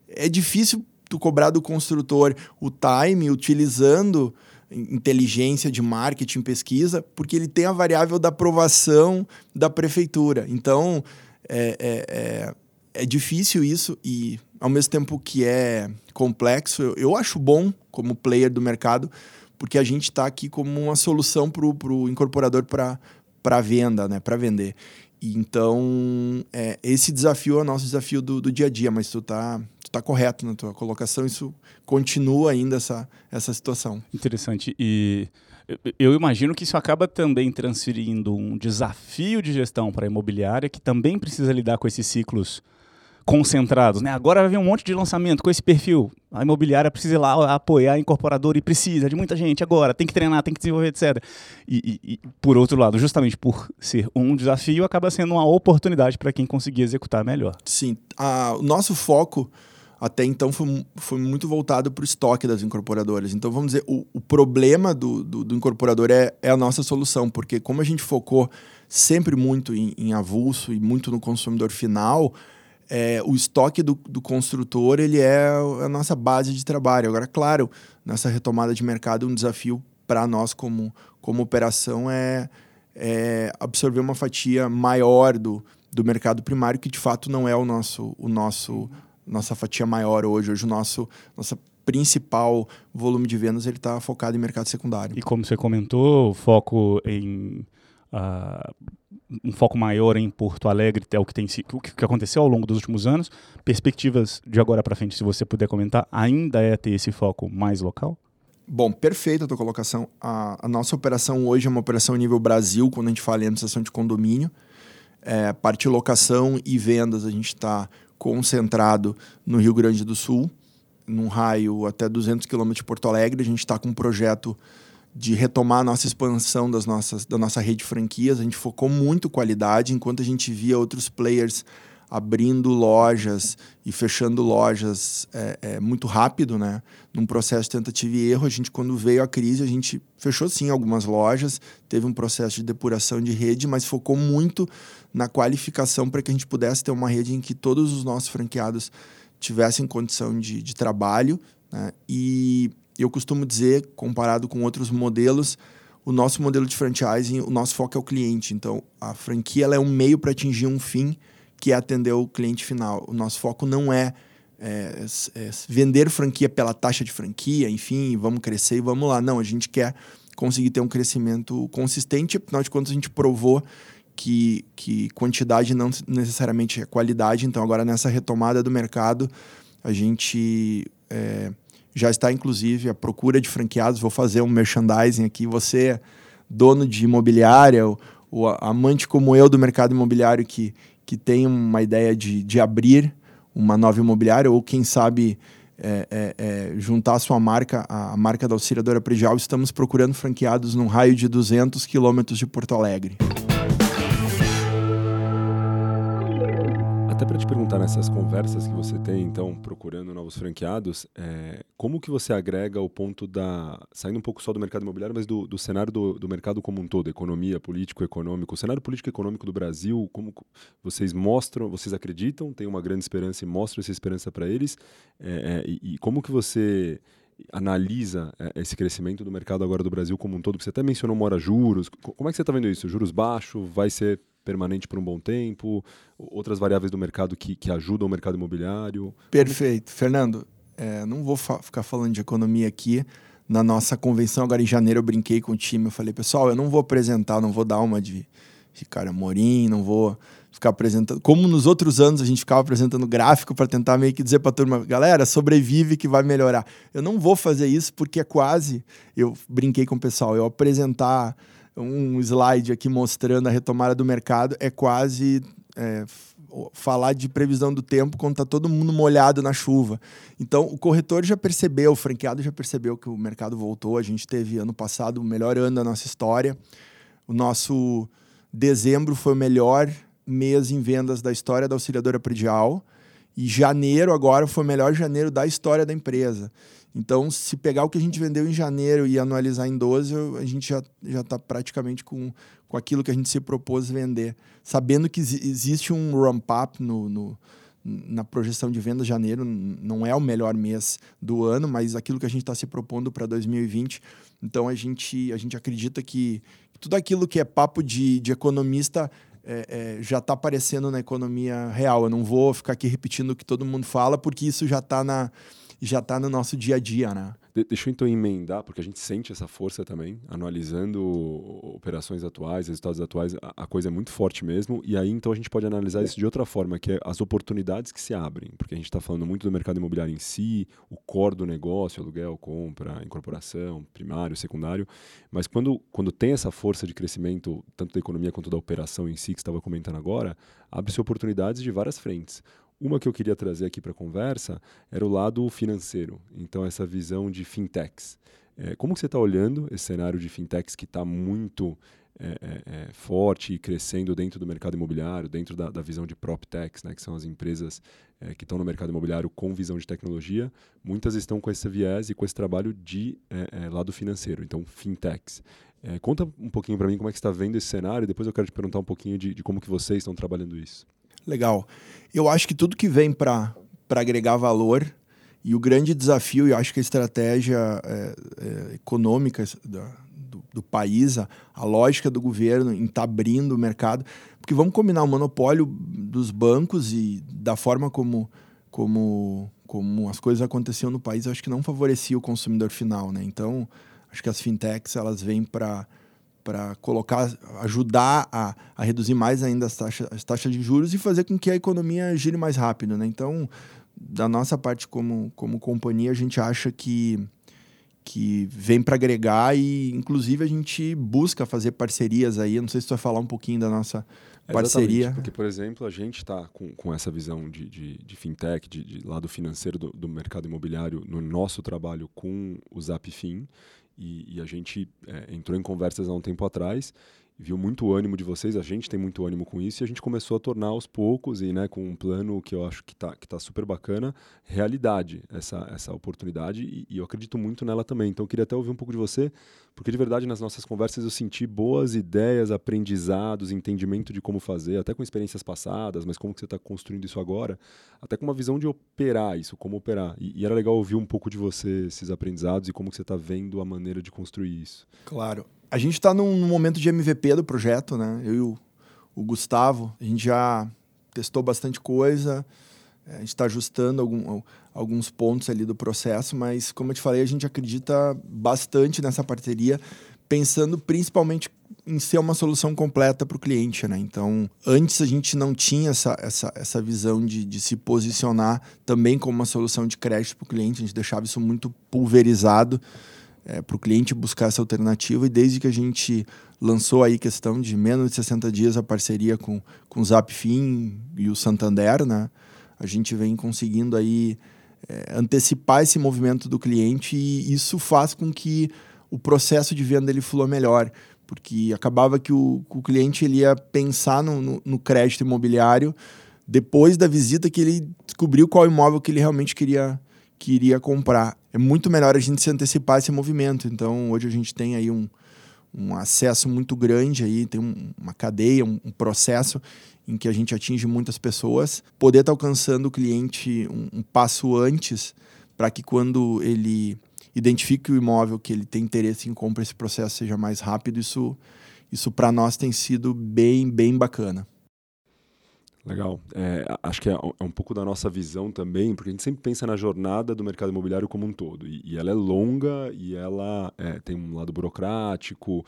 É difícil tu cobrar do construtor o time utilizando inteligência de marketing, pesquisa, porque ele tem a variável da aprovação da prefeitura. Então, é, é, é, é difícil isso e ao mesmo tempo que é complexo, eu, eu acho bom como player do mercado, porque a gente está aqui como uma solução para o incorporador para venda, né? para vender. Então, é, esse desafio é o nosso desafio do, do dia a dia, mas tu tá, tu tá correto na tua colocação, isso continua ainda essa, essa situação. Interessante. E eu imagino que isso acaba também transferindo um desafio de gestão para a imobiliária, que também precisa lidar com esses ciclos concentrados, né? Agora vai vir um monte de lançamento com esse perfil. A imobiliária precisa ir lá apoiar a incorporadora e precisa de muita gente agora, tem que treinar, tem que desenvolver, etc. E, e, e por outro lado, justamente por ser um desafio, acaba sendo uma oportunidade para quem conseguir executar melhor. Sim, o nosso foco até então foi, foi muito voltado para o estoque das incorporadoras. Então, vamos dizer, o, o problema do, do, do, incorporador é, é a nossa solução, porque como a gente focou sempre muito em, em avulso e muito no consumidor final, é, o estoque do, do, construtor ele é a nossa base de trabalho. Agora, claro, nessa retomada de mercado, um desafio para nós como, como operação é, é, absorver uma fatia maior do, do mercado primário, que de fato não é o nosso, o nosso nossa fatia maior hoje. Hoje o nosso nossa principal volume de vendas ele está focado em mercado secundário. E como você comentou, o foco em uh, um foco maior em Porto Alegre, é o que, tem, o que aconteceu ao longo dos últimos anos. Perspectivas de agora para frente, se você puder comentar, ainda é ter esse foco mais local? Bom, perfeita a tua colocação. A, a, nossa operação hoje é uma operação nível Brasil, quando a gente fala em administração de condomínio. É, parte locação e vendas, a gente está concentrado no Rio Grande do Sul, num raio até 200 quilômetros de Porto Alegre. A gente está com um projeto de retomar a nossa expansão das nossas, da nossa rede de franquias. A gente focou muito qualidade, enquanto a gente via outros players abrindo lojas e fechando lojas é, é, muito rápido, né? Num processo de tentativa e erro, a gente quando veio a crise, a gente fechou sim algumas lojas, teve um processo de depuração de rede, mas focou muito na qualificação para que a gente pudesse ter uma rede em que todos os nossos franqueados tivessem condição de, de trabalho, né? E eu costumo dizer, comparado com outros modelos, o nosso modelo de franchising, o nosso foco é o cliente. Então, a franquia ela é um meio para atingir um fim, que é atender o cliente final. O nosso foco não é, é, é, vender franquia pela taxa de franquia, enfim, vamos crescer e vamos lá. Não, a gente quer conseguir ter um crescimento consistente, afinal de contas, a gente provou que, que quantidade não necessariamente é qualidade. Então, agora nessa retomada do mercado, a gente. É, já está inclusive à procura de franqueados. Vou fazer um merchandising aqui. Você, dono de imobiliária, o, o amante como eu do mercado imobiliário que, que tem uma ideia de, de abrir uma nova imobiliária, ou quem sabe é, é, é, juntar a sua marca, a marca da auxiliadora predial, estamos procurando franqueados num raio de 200 quilômetros de Porto Alegre. Até para te perguntar nessas conversas que você tem, então, procurando novos franqueados, é, como que você agrega o ponto da. saindo um pouco só do mercado imobiliário, mas do, do cenário do, do, mercado como um todo, economia, político, econômico. O cenário político econômico do Brasil, como vocês mostram, vocês acreditam, tem uma grande esperança e mostram essa esperança para eles, é, é, e, e como que você analisa é, esse crescimento do mercado agora do Brasil como um todo? Você até mencionou mora juros. Como é que você está vendo isso? Juros baixos? Vai ser permanente por um bom tempo, outras variáveis do mercado que, que ajudam o mercado imobiliário. Perfeito. Fernando, é, não vou fa ficar falando de economia aqui. Na nossa convenção, agora em janeiro, eu brinquei com o time. Eu falei, pessoal, eu não vou apresentar, não vou dar uma de Ricardo Amorim, não vou ficar apresentando. Como nos outros anos a gente ficava apresentando gráfico para tentar meio que dizer para a turma, galera, sobrevive que vai melhorar. Eu não vou fazer isso porque é quase. Eu brinquei com o pessoal, eu apresentar um slide aqui mostrando a retomada do mercado, é quase é, falar de previsão do tempo quando está todo mundo molhado na chuva. Então, o corretor já percebeu, o franqueado já percebeu que o mercado voltou. A gente teve ano passado o melhor ano da nossa história. O nosso dezembro foi o melhor mês em vendas da história da auxiliadora predial. E janeiro agora foi o melhor janeiro da história da empresa. Então, se pegar o que a gente vendeu em janeiro e anualizar em 12, a gente já está praticamente com, com aquilo que a gente se propôs vender. Sabendo que existe um ramp-up no, no, na projeção de venda, janeiro não é o melhor mês do ano, mas aquilo que a gente está se propondo para 2020. Então, a gente, a gente acredita que tudo aquilo que é papo de, de economista é, é, já está aparecendo na economia real. Eu não vou ficar aqui repetindo o que todo mundo fala, porque isso já está na já está no nosso dia a dia, né? De deixa eu então emendar, porque a gente sente essa força também, analisando operações atuais, resultados atuais, a, a, coisa é muito forte mesmo, e aí então a gente pode analisar isso de outra forma, que é as oportunidades que se abrem, porque a gente está falando muito do mercado imobiliário em si, o core do negócio, aluguel, compra, incorporação, primário, secundário, mas quando, quando tem essa força de crescimento, tanto da economia quanto da operação em si, que estava comentando agora, abre-se oportunidades de várias frentes. Uma que eu queria trazer aqui para a conversa era o lado financeiro. Então, essa visão de fintechs. É, como que você está olhando esse cenário de fintechs que está muito é, é, é, forte e crescendo dentro do mercado imobiliário, dentro da, da visão de PropTechs, né, que são as empresas é, que estão no mercado imobiliário com visão de tecnologia, muitas estão com esse viés e com esse trabalho de é, lado financeiro, então fintechs. conta um pouquinho para mim como é que está vendo esse cenário e depois eu quero te perguntar um pouquinho de, de como que vocês estão trabalhando isso. Legal. Eu acho que tudo que vem para agregar valor e o grande desafio, eu acho que a estratégia é, é, econômica da, do, do, país, a, a, lógica do governo em estar tá abrindo o mercado, porque vamos combinar o monopólio dos bancos e da forma como, como, como as coisas aconteciam no país, acho que não favorecia o consumidor final. Né? Então, acho que as fintechs elas vêm para para colocar, ajudar a, a reduzir mais ainda as taxas, as taxas de juros e fazer com que a economia gire mais rápido. Né? Então, da nossa parte como, como companhia, a gente acha que, que vem para agregar e, inclusive, a gente busca fazer parcerias aí. Não sei se tu vai falar um pouquinho da nossa parceria. porque, por exemplo, a gente está com, com essa visão de, de, de fintech, de, de, lado financeiro do, do mercado imobiliário no nosso trabalho com o Zapfin e, e a gente é, entrou em conversas há um tempo atrás viu muito ânimo de vocês, a gente tem muito ânimo com isso e a gente começou a tornar aos poucos e né, com um plano que eu acho que está que tá super bacana, realidade essa, essa oportunidade e, e, eu acredito muito nela também. Então eu queria até ouvir um pouco de você, porque de verdade nas nossas conversas eu senti boas ideias, aprendizados, entendimento de como fazer, até com experiências passadas, mas como que você está construindo isso agora, até com uma visão de operar isso, como operar. E, e era legal ouvir um pouco de você esses aprendizados e como que você está vendo a maneira de construir isso. Claro a gente está num, momento de MVP do projeto, né? Eu e o, o Gustavo, a gente já testou bastante coisa, a gente está ajustando algum, alguns pontos ali do processo, mas como eu te falei, a gente acredita bastante nessa parceria, pensando principalmente em ser uma solução completa para o cliente, né? Então, antes a gente não tinha essa, essa, essa visão de, de se posicionar também como uma solução de crédito para o cliente, a gente deixava isso muito pulverizado é, para o cliente buscar essa alternativa. E desde que a gente lançou aí questão de menos de 60 dias a parceria com, com o Zapfin e o Santander, né? A gente vem conseguindo aí é, antecipar esse movimento do cliente e isso faz com que o processo de venda ele flua melhor, porque acabava que o, o cliente ele ia pensar no, no, no crédito imobiliário depois da visita que ele descobriu qual imóvel que ele realmente queria que iria comprar. É muito melhor a gente se antecipar esse movimento. Então, hoje a gente tem aí um, um acesso muito grande, aí, tem um, uma cadeia, um, um, processo em que a gente atinge muitas pessoas. Poder estar tá alcançando o cliente um, um passo antes para que quando ele identifique o imóvel que ele tem interesse em compra, esse processo seja mais rápido. Isso, isso para nós tem sido bem, bem bacana. Legal. É, acho que é, é, um pouco da nossa visão também, porque a gente sempre pensa na jornada do mercado imobiliário como um todo. E, e ela é longa e ela é, tem um lado burocrático.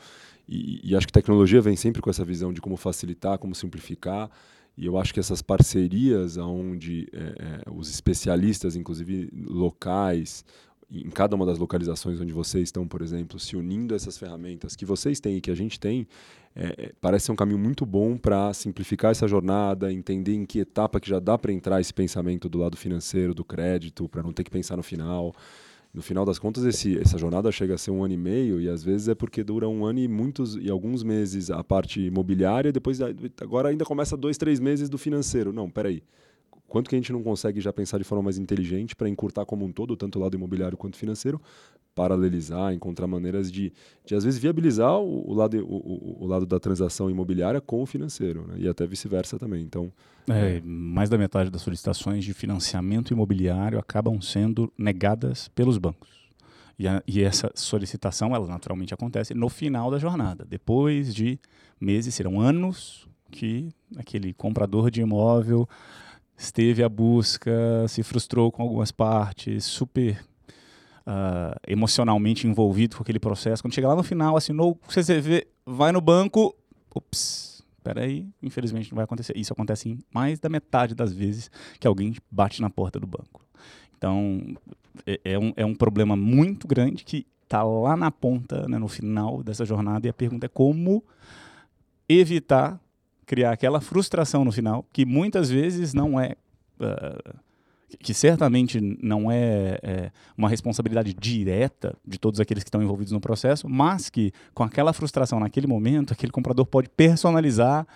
E, e, acho que tecnologia vem sempre com essa visão de como facilitar, como simplificar. E eu acho que essas parcerias, onde é, é, os especialistas, inclusive locais, em cada uma das localizações onde vocês estão, por exemplo, se unindo a essas ferramentas que vocês têm e que a gente tem, é, é parece ser um caminho muito bom para simplificar essa jornada, entender em que etapa que já dá para entrar esse pensamento do lado financeiro, do crédito, para não ter que pensar no final. No final das contas, esse, essa jornada chega a ser um ano e meio e às vezes é porque dura um ano e muitos e alguns meses a parte imobiliária, depois agora ainda começa dois, três meses do financeiro. Não, peraí. aí Quanto que a gente não consegue já pensar de forma mais inteligente para encurtar como um todo, tanto o lado imobiliário quanto financeiro, paralelizar, encontrar maneiras de, de às vezes, viabilizar o, o lado, o, o, lado da transação imobiliária com o financeiro, né? e até vice-versa também. Então, é, mais da metade das solicitações de financiamento imobiliário acabam sendo negadas pelos bancos. E, a, e, essa solicitação, ela naturalmente acontece no final da jornada. Depois de meses, serão anos que aquele comprador de imóvel esteve à busca, se frustrou com algumas partes, super uh, emocionalmente envolvido com aquele processo. Quando chega lá no final, assinou o CCV, vai no banco, ups, peraí, infelizmente não vai acontecer. Isso acontece em mais da metade das vezes que alguém bate na porta do banco. Então, é, é um, é um problema muito grande que está lá na ponta, né, no final dessa jornada, e a pergunta é como evitar criar aquela frustração no final, que muitas vezes não é. Uh, que certamente não é, é, uma responsabilidade direta de todos aqueles que estão envolvidos no processo, mas que com aquela frustração naquele momento, aquele comprador pode personalizar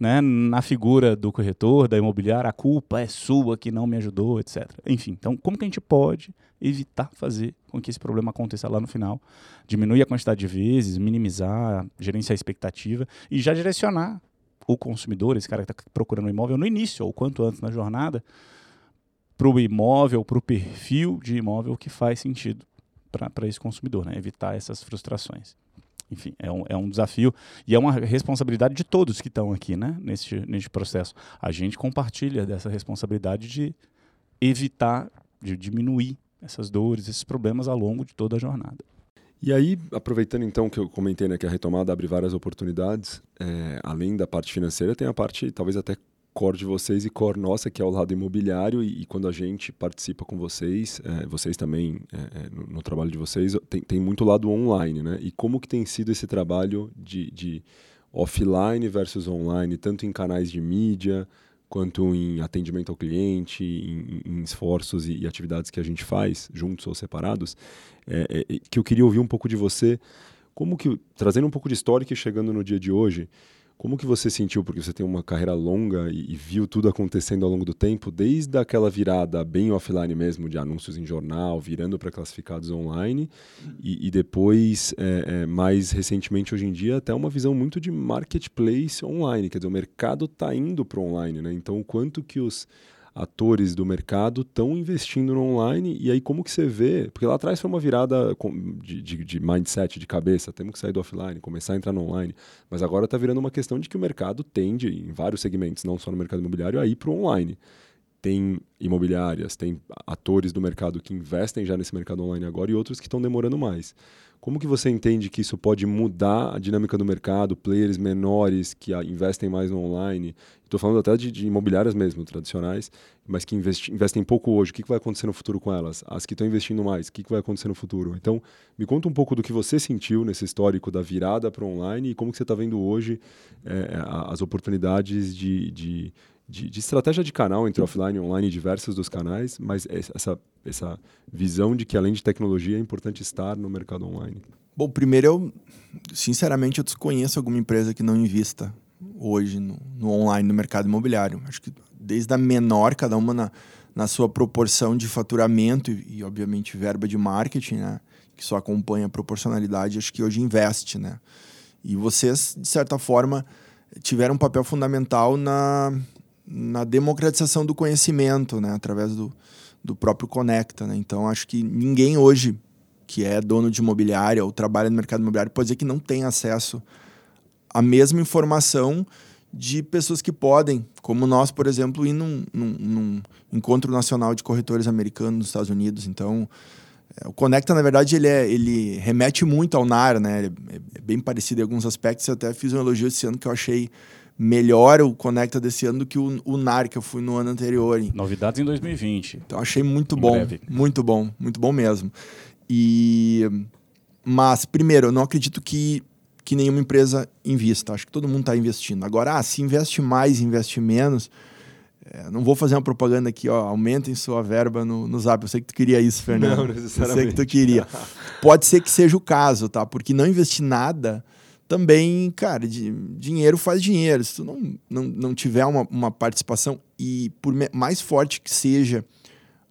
né, na figura do corretor, da imobiliária, a culpa é sua que não me ajudou, etc. Enfim, então como que a gente pode evitar fazer com que esse problema aconteça lá no final, diminuir a quantidade de vezes, minimizar, gerenciar a expectativa e já direcionar o consumidor, esse cara que está procurando um imóvel no início ou quanto antes na jornada, para o imóvel, para o perfil de imóvel que faz sentido para esse consumidor, né? evitar essas frustrações. Enfim, é um, é um desafio e é uma responsabilidade de todos que estão aqui né? nesse, nesse processo. A gente compartilha dessa responsabilidade de evitar, de diminuir essas dores, esses problemas ao longo de toda a jornada. E aí, aproveitando então que eu comentei né, que a retomada abre várias oportunidades, é, além da parte financeira, tem a parte talvez até core de vocês e core nossa, que é o lado imobiliário. E, e quando a gente participa com vocês, é, vocês também, é, é, no, no, trabalho de vocês, tem, tem muito lado online, né? E como que tem sido esse trabalho de, de offline versus online, tanto em canais de mídia, quanto em atendimento ao cliente, em, em esforços e, e, atividades que a gente faz, juntos ou separados, é, é, que eu queria ouvir um pouco de você, como que, trazendo um pouco de história e chegando no dia de hoje, como que você sentiu, porque você tem uma carreira longa e, e, viu tudo acontecendo ao longo do tempo, desde aquela virada bem offline mesmo, de anúncios em jornal, virando para classificados online, e, e depois, é, é, mais recentemente, hoje em dia, até uma visão muito de marketplace online, quer dizer, o mercado está indo para online, né? Então, quanto que os atores do mercado estão investindo no online e aí como que você vê, porque lá atrás foi uma virada de, de, de, mindset, de cabeça, temos que sair do offline, começar a entrar no online, mas agora está virando uma questão de que o mercado tende, em vários segmentos, não só no mercado imobiliário, a ir para o online. Tem imobiliárias, tem atores do mercado que investem já nesse mercado online agora e outros que estão demorando mais. Como que você entende que isso pode mudar a dinâmica do mercado, players menores que investem mais no online? Estou falando até de, de, imobiliárias mesmo, tradicionais, mas que investi, investem pouco hoje. O que, que vai acontecer no futuro com elas? As que estão investindo mais, o que, que vai acontecer no futuro? Então, me conta um pouco do que você sentiu nesse histórico da virada para o online e como que você está vendo hoje é, as oportunidades de, de de, de, estratégia de canal entre offline e online, diversos dos canais, mas essa, essa visão de que além de tecnologia é importante estar no mercado online. Bom, primeiro eu, sinceramente, eu desconheço alguma empresa que não invista hoje no, no online, no mercado imobiliário. Acho que desde a menor, cada uma na, na sua proporção de faturamento e, e, obviamente, verba de marketing, né? Que só acompanha a proporcionalidade, acho que hoje investe, né? E vocês, de certa forma, tiveram um papel fundamental na, na democratização do conhecimento, né, através do, do próprio Conecta. Né? Então, acho que ninguém hoje que é dono de imobiliária ou trabalha no mercado imobiliário pode dizer que não tem acesso à mesma informação de pessoas que podem, como nós, por exemplo, ir num, num, num encontro nacional de corretores americanos nos Estados Unidos. Então, é, o Conecta, na verdade, ele, é, ele remete muito ao NAR, né? É, é bem parecido em alguns aspectos. Eu até fiz um elogio esse ano que eu achei melhor o Conecta desse ano do que o, o NAR que eu fui no ano anterior. Hein? Novidades em 2020. Então achei muito em bom, breve. muito bom, muito bom mesmo. E mas primeiro, eu não acredito que que nenhuma empresa invista. Acho que todo mundo está investindo. Agora, ah, se investe mais, investe menos. É, não vou fazer uma propaganda aqui, ó, aumentem sua verba no, no Zap. Eu sei que tu queria isso, Fernando. Não, necessariamente. Eu sei que tu queria. Pode ser que seja o caso, tá? Porque não investir nada também, cara, de, dinheiro faz dinheiro. Se tu não, não, não tiver uma, uma participação, e por mais forte que seja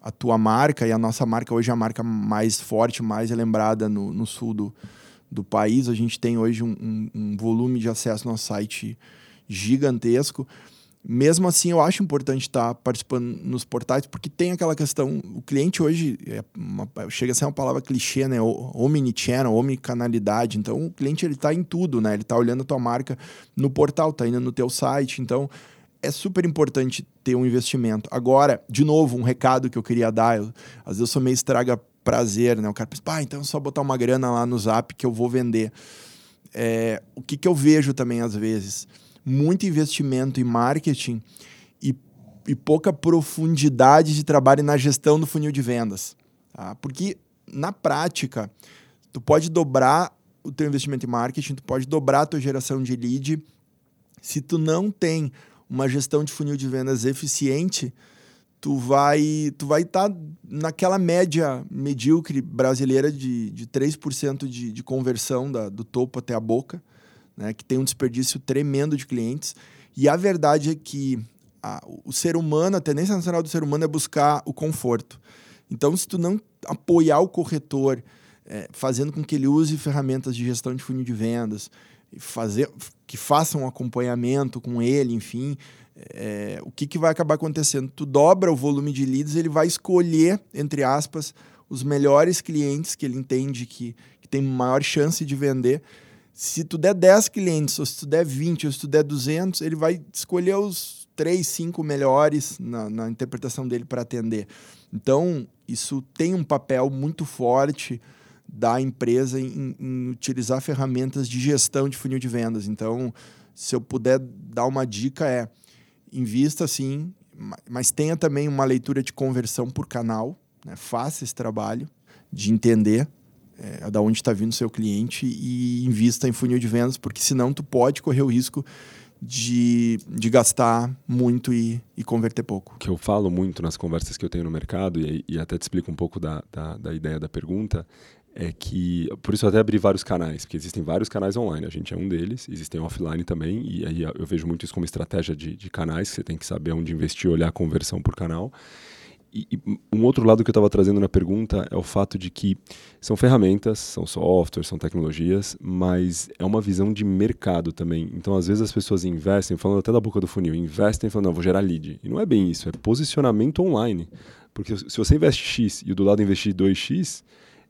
a tua marca, e a nossa marca hoje é a marca mais forte, mais lembrada no, no sul do, do país, a gente tem hoje um, um, um volume de acesso no nosso site gigantesco. Mesmo assim, eu acho importante estar participando nos portais, porque tem aquela questão. O cliente hoje é uma, chega a ser uma palavra clichê, né? Omnichannel, omnicanalidade. Então, o cliente ele está em tudo, né? Ele está olhando a tua marca no portal, está indo no teu site. Então, é super importante ter um investimento. Agora, de novo, um recado que eu queria dar. Eu, às vezes eu sou meio estraga prazer, né? O cara pensa, pá, então é só botar uma grana lá no zap que eu vou vender. É, o que, que eu vejo também às vezes? Muito investimento em marketing e, e pouca profundidade de trabalho na gestão do funil de vendas. Tá? Porque, na prática, tu pode dobrar o teu investimento em marketing, tu pode dobrar a tua geração de lead. Se tu não tem uma gestão de funil de vendas eficiente, tu vai tu vai estar tá naquela média medíocre brasileira de, de 3% de, de conversão da, do topo até a boca né, que tem um desperdício tremendo de clientes. E a verdade é que a, o ser humano, a tendência nacional do ser humano é buscar o conforto. Então, se tu não apoiar o corretor, é, fazendo com que ele use ferramentas de gestão de funil de vendas, fazer, que façam um acompanhamento com ele, enfim, é, o que, que vai acabar acontecendo? Tu dobra o volume de leads, ele vai escolher, entre aspas, os melhores clientes que ele entende que, que tem maior chance de vender se tu der 10 clientes, ou se tu der 20, ou se tu der 200, ele vai escolher os 3, 5 melhores na, na interpretação dele para atender. Então, isso tem um papel muito forte da empresa em, em, utilizar ferramentas de gestão de funil de vendas. Então, se eu puder dar uma dica é invista sim, mas tenha também uma leitura de conversão por canal, né? faça esse trabalho de entender é, da onde está vindo o seu cliente e invista em funil de vendas, porque senão tu pode correr o risco de, de gastar muito e, e converter pouco. Que eu falo muito nas conversas que eu tenho no mercado, e, e até te explico um pouco da, da, da ideia da pergunta, é que, por isso eu até abri vários canais, porque existem vários canais online, a gente é um deles, existem offline também, e aí eu vejo muito isso como estratégia de, de canais, você tem que saber onde investir, olhar a conversão por canal. E, e um outro lado que eu estava trazendo na pergunta é o fato de que são ferramentas, são softwares, são tecnologias, mas é uma visão de mercado também. Então, às vezes as pessoas investem, falando até da boca do funil, investem falando, não, vou gerar lead. E não é bem isso, é posicionamento online. Porque se você investe X e o do lado investir 2X,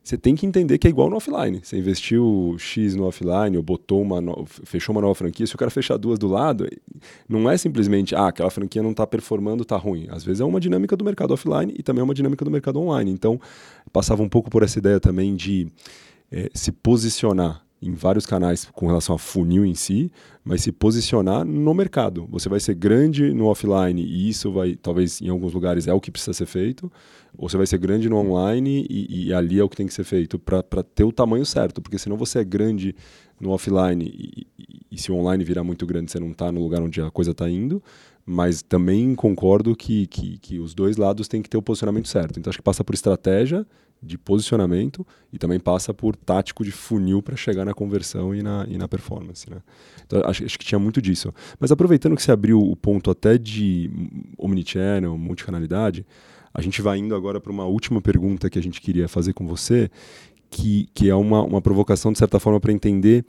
você tem que entender que é igual no offline. Você investiu X no offline, ou botou uma no... fechou uma nova franquia, se o cara fechar duas do lado, não é simplesmente, ah, aquela franquia não está performando, está ruim. Às vezes é uma dinâmica do mercado offline e também é uma dinâmica do mercado online. Então, passava um pouco por essa ideia também de é, se posicionar em vários canais com relação a funil em si, mas se posicionar no mercado. Você vai ser grande no offline e isso vai, talvez em alguns lugares é o que precisa ser feito, ou você vai ser grande no online e, e ali é o que tem que ser feito para ter o tamanho certo, porque senão você é grande no offline e, e, e se o online virar muito grande, você não está no lugar onde a coisa está indo, mas também concordo que, que, que os dois lados têm que ter o posicionamento certo. Então acho que passa por estratégia de posicionamento e também passa por tático de funil para chegar na conversão e na, e na performance. Né? Então, acho, acho, que tinha muito disso. Mas aproveitando que você abriu o ponto até de omnichannel, multicanalidade, a gente vai indo agora para uma última pergunta que a gente queria fazer com você, que, que é uma, uma provocação, de certa forma, para entender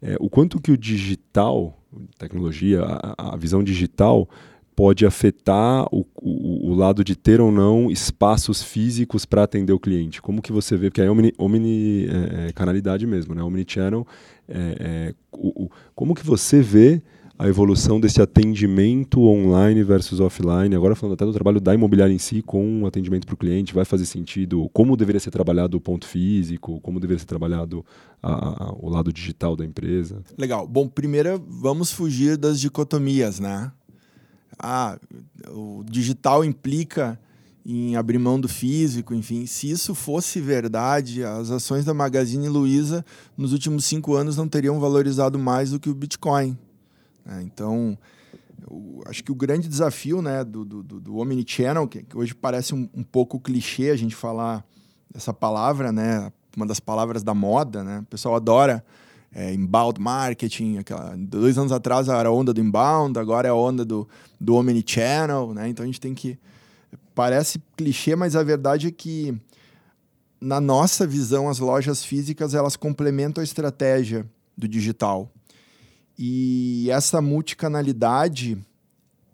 é, o quanto que o digital, tecnologia, a, a visão digital pode afetar o, o, o, lado de ter ou não espaços físicos para atender o cliente? Como que você vê? Porque é omni, omni é, é, canalidade mesmo, né? Omnichannel. É, é, como que você vê a evolução desse atendimento online versus offline? Agora falando até do trabalho da imobiliária em si com o atendimento para o cliente, vai fazer sentido? Como deveria ser trabalhado o ponto físico? Como deveria ser trabalhado a, a, o lado digital da empresa? Legal. Bom, primeiro vamos fugir das dicotomias, né? ah, o digital implica em abrir mão do físico, enfim. Se isso fosse verdade, as ações da Magazine Luiza nos últimos cinco anos não teriam valorizado mais do que o Bitcoin. Né? Então, eu acho que o grande desafio né, do, do, do Omnichannel, que, que hoje parece um, um, pouco clichê a gente falar essa palavra, né, uma das palavras da moda, né? o pessoal adora é, inbound marketing. Aquela, dois anos atrás era a onda do inbound, agora é a onda do, do omnichannel, né? Então a gente tem que. Parece clichê, mas a verdade é que, na nossa visão, as lojas físicas elas complementam a estratégia do digital. E essa multicanalidade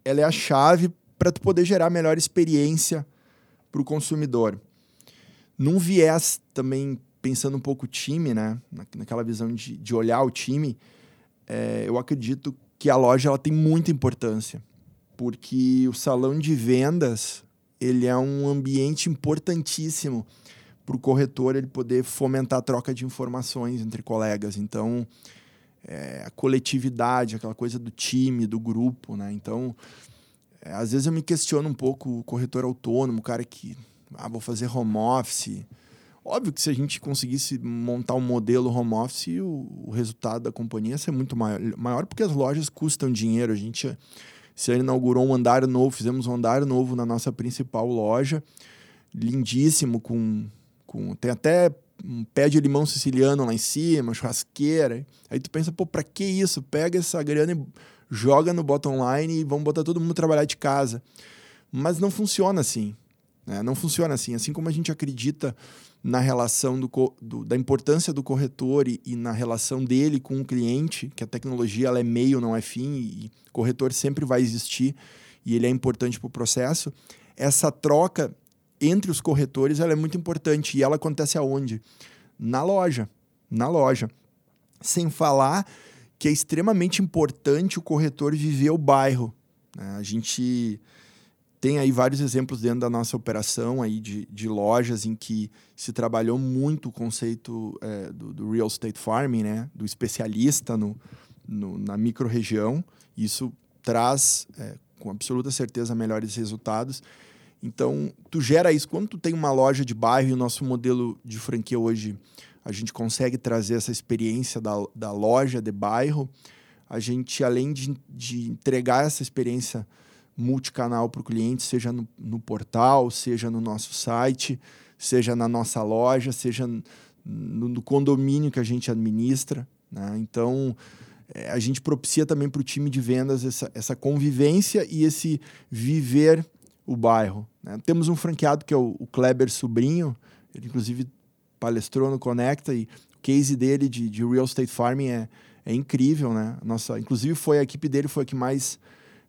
ela é a chave para tu poder gerar melhor experiência para o consumidor. Num viés também pensando um pouco time, né? naquela visão de, de olhar o time, é, eu acredito que a loja ela tem muita importância, porque o salão de vendas ele é um ambiente importantíssimo para o corretor ele poder fomentar a troca de informações entre colegas. Então, é, a coletividade, aquela coisa do time, do grupo, né? Então, é, às vezes eu me questiono um pouco o corretor autônomo, o cara que, ah, vou fazer home office. Óbvio que se a gente conseguisse montar um modelo home office, o, o resultado da companhia ia ser muito maior, maior, porque as lojas custam dinheiro. A gente se inaugurou um andar novo, fizemos um andar novo na nossa principal loja, lindíssimo, com, com tem até um pé de limão siciliano lá em cima, churrasqueira. Aí tu pensa, pô, pra que isso? Pega essa grana e joga no bottom line e vamos botar todo mundo trabalhar de casa. Mas não funciona assim. Né? Não funciona assim. Assim como a gente acredita na relação do, do, da importância do corretor e, e, na relação dele com o cliente, que a tecnologia ela é meio, não é fim, e corretor sempre vai existir e ele é importante para o processo. Essa troca entre os corretores ela é muito importante e ela acontece aonde? Na loja, na loja. Sem falar que é extremamente importante o corretor viver o bairro. Né? A gente tem aí vários exemplos dentro da nossa operação aí de, de lojas em que se trabalhou muito o conceito é, do, do, real estate farming, né? do especialista no, no na microrregião. Isso traz, é, com absoluta certeza, melhores resultados. Então, tu gera isso. Quando tu tem uma loja de bairro e o nosso modelo de franquia hoje, a gente consegue trazer essa experiência da, da loja de bairro. A gente, além de, de entregar essa experiência multicanal para o cliente, seja no, no, portal, seja no nosso site, seja na nossa loja, seja no, no condomínio que a gente administra. Né? Então, é, a gente propicia também para o time de vendas essa, essa convivência e esse viver o bairro. Né? Temos um franqueado que é o, o, Kleber Sobrinho, ele inclusive palestrou no Conecta e o case dele de, de real estate farming é, é incrível, né? Nossa, inclusive foi a equipe dele foi a que mais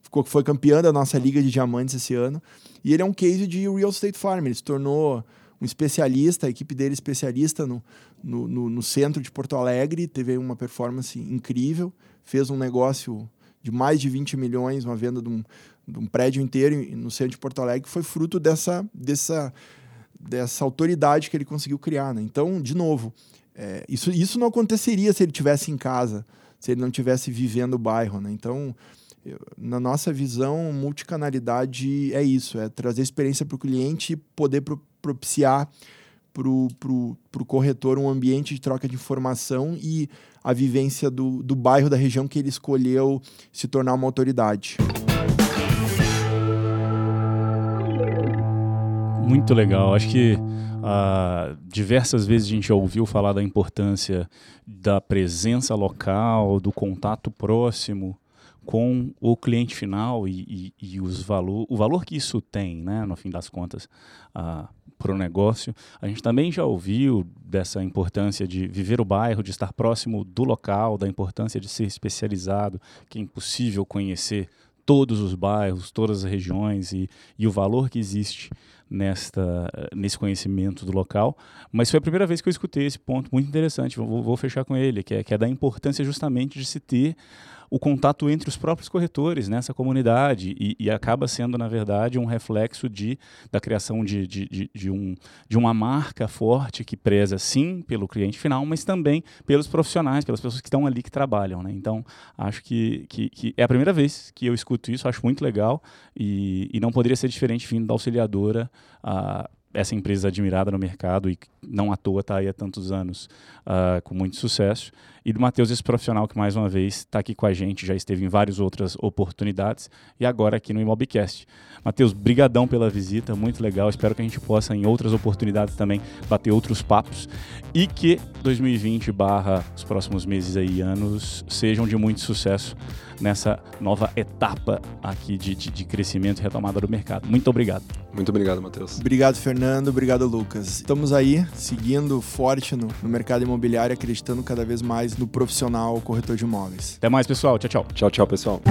ficou foi campeã da nossa liga de diamantes esse ano. E ele é um case de real estate farming, ele se tornou um especialista, a equipe dele é especialista no, no, no, no centro de Porto Alegre, teve uma performance incrível, fez um negócio de mais de 20 milhões, uma venda de um, um prédio inteiro no centro de Porto Alegre, foi fruto dessa, dessa, dessa autoridade que ele conseguiu criar. Né? Então, de novo, é, isso, isso não aconteceria se ele tivesse em casa, se ele não tivesse vivendo o bairro. Né? Então, eu, na nossa visão, multicanalidade é isso: é trazer experiência para o cliente e poder pro, propiciar para o corretor um ambiente de troca de informação e a vivência do, do bairro, da região que ele escolheu se tornar uma autoridade. Muito legal. Acho que uh, diversas vezes a gente já ouviu falar da importância da presença local, do contato próximo com o cliente final e, e, e os valor, o valor que isso tem, né, no fim das contas, uh, para o negócio. A gente também já ouviu dessa importância de viver o bairro, de estar próximo do local, da importância de ser especializado, que é impossível conhecer todos os bairros, todas as regiões e, e o valor que existe nesta, nesse conhecimento do local. Mas foi a primeira vez que eu escutei esse ponto muito interessante, vou, vou fechar com ele, que é, que é da importância justamente de se ter o contato entre os próprios corretores nessa comunidade e, e, acaba sendo, na verdade, um reflexo de, da criação de, de, de, de, um, de uma marca forte que preza, sim, pelo cliente final, mas também pelos profissionais, pelas pessoas que estão ali que trabalham. Né? Então, acho que, que, que, é a primeira vez que eu escuto isso, acho muito legal e, e não poderia ser diferente vindo da auxiliadora. A, essa empresa admirada no mercado e não à toa está aí há tantos anos uh, com muito sucesso. E do Matheus, esse profissional que mais uma vez está aqui com a gente, já esteve em várias outras oportunidades e agora aqui no Imobcast. Matheus, brigadão pela visita, muito legal. Espero que a gente possa em outras oportunidades também bater outros papos e que 2020 barra os próximos meses aí anos sejam de muito sucesso nessa nova etapa aqui de, de, de crescimento e retomada do mercado. Muito obrigado. Muito obrigado, Matheus. Obrigado, Fernando. Obrigado, Lucas. Estamos aí seguindo forte no, no mercado imobiliário, acreditando cada vez mais no profissional corretor de imóveis. Até mais, pessoal. Tchau, tchau. Tchau, tchau, pessoal.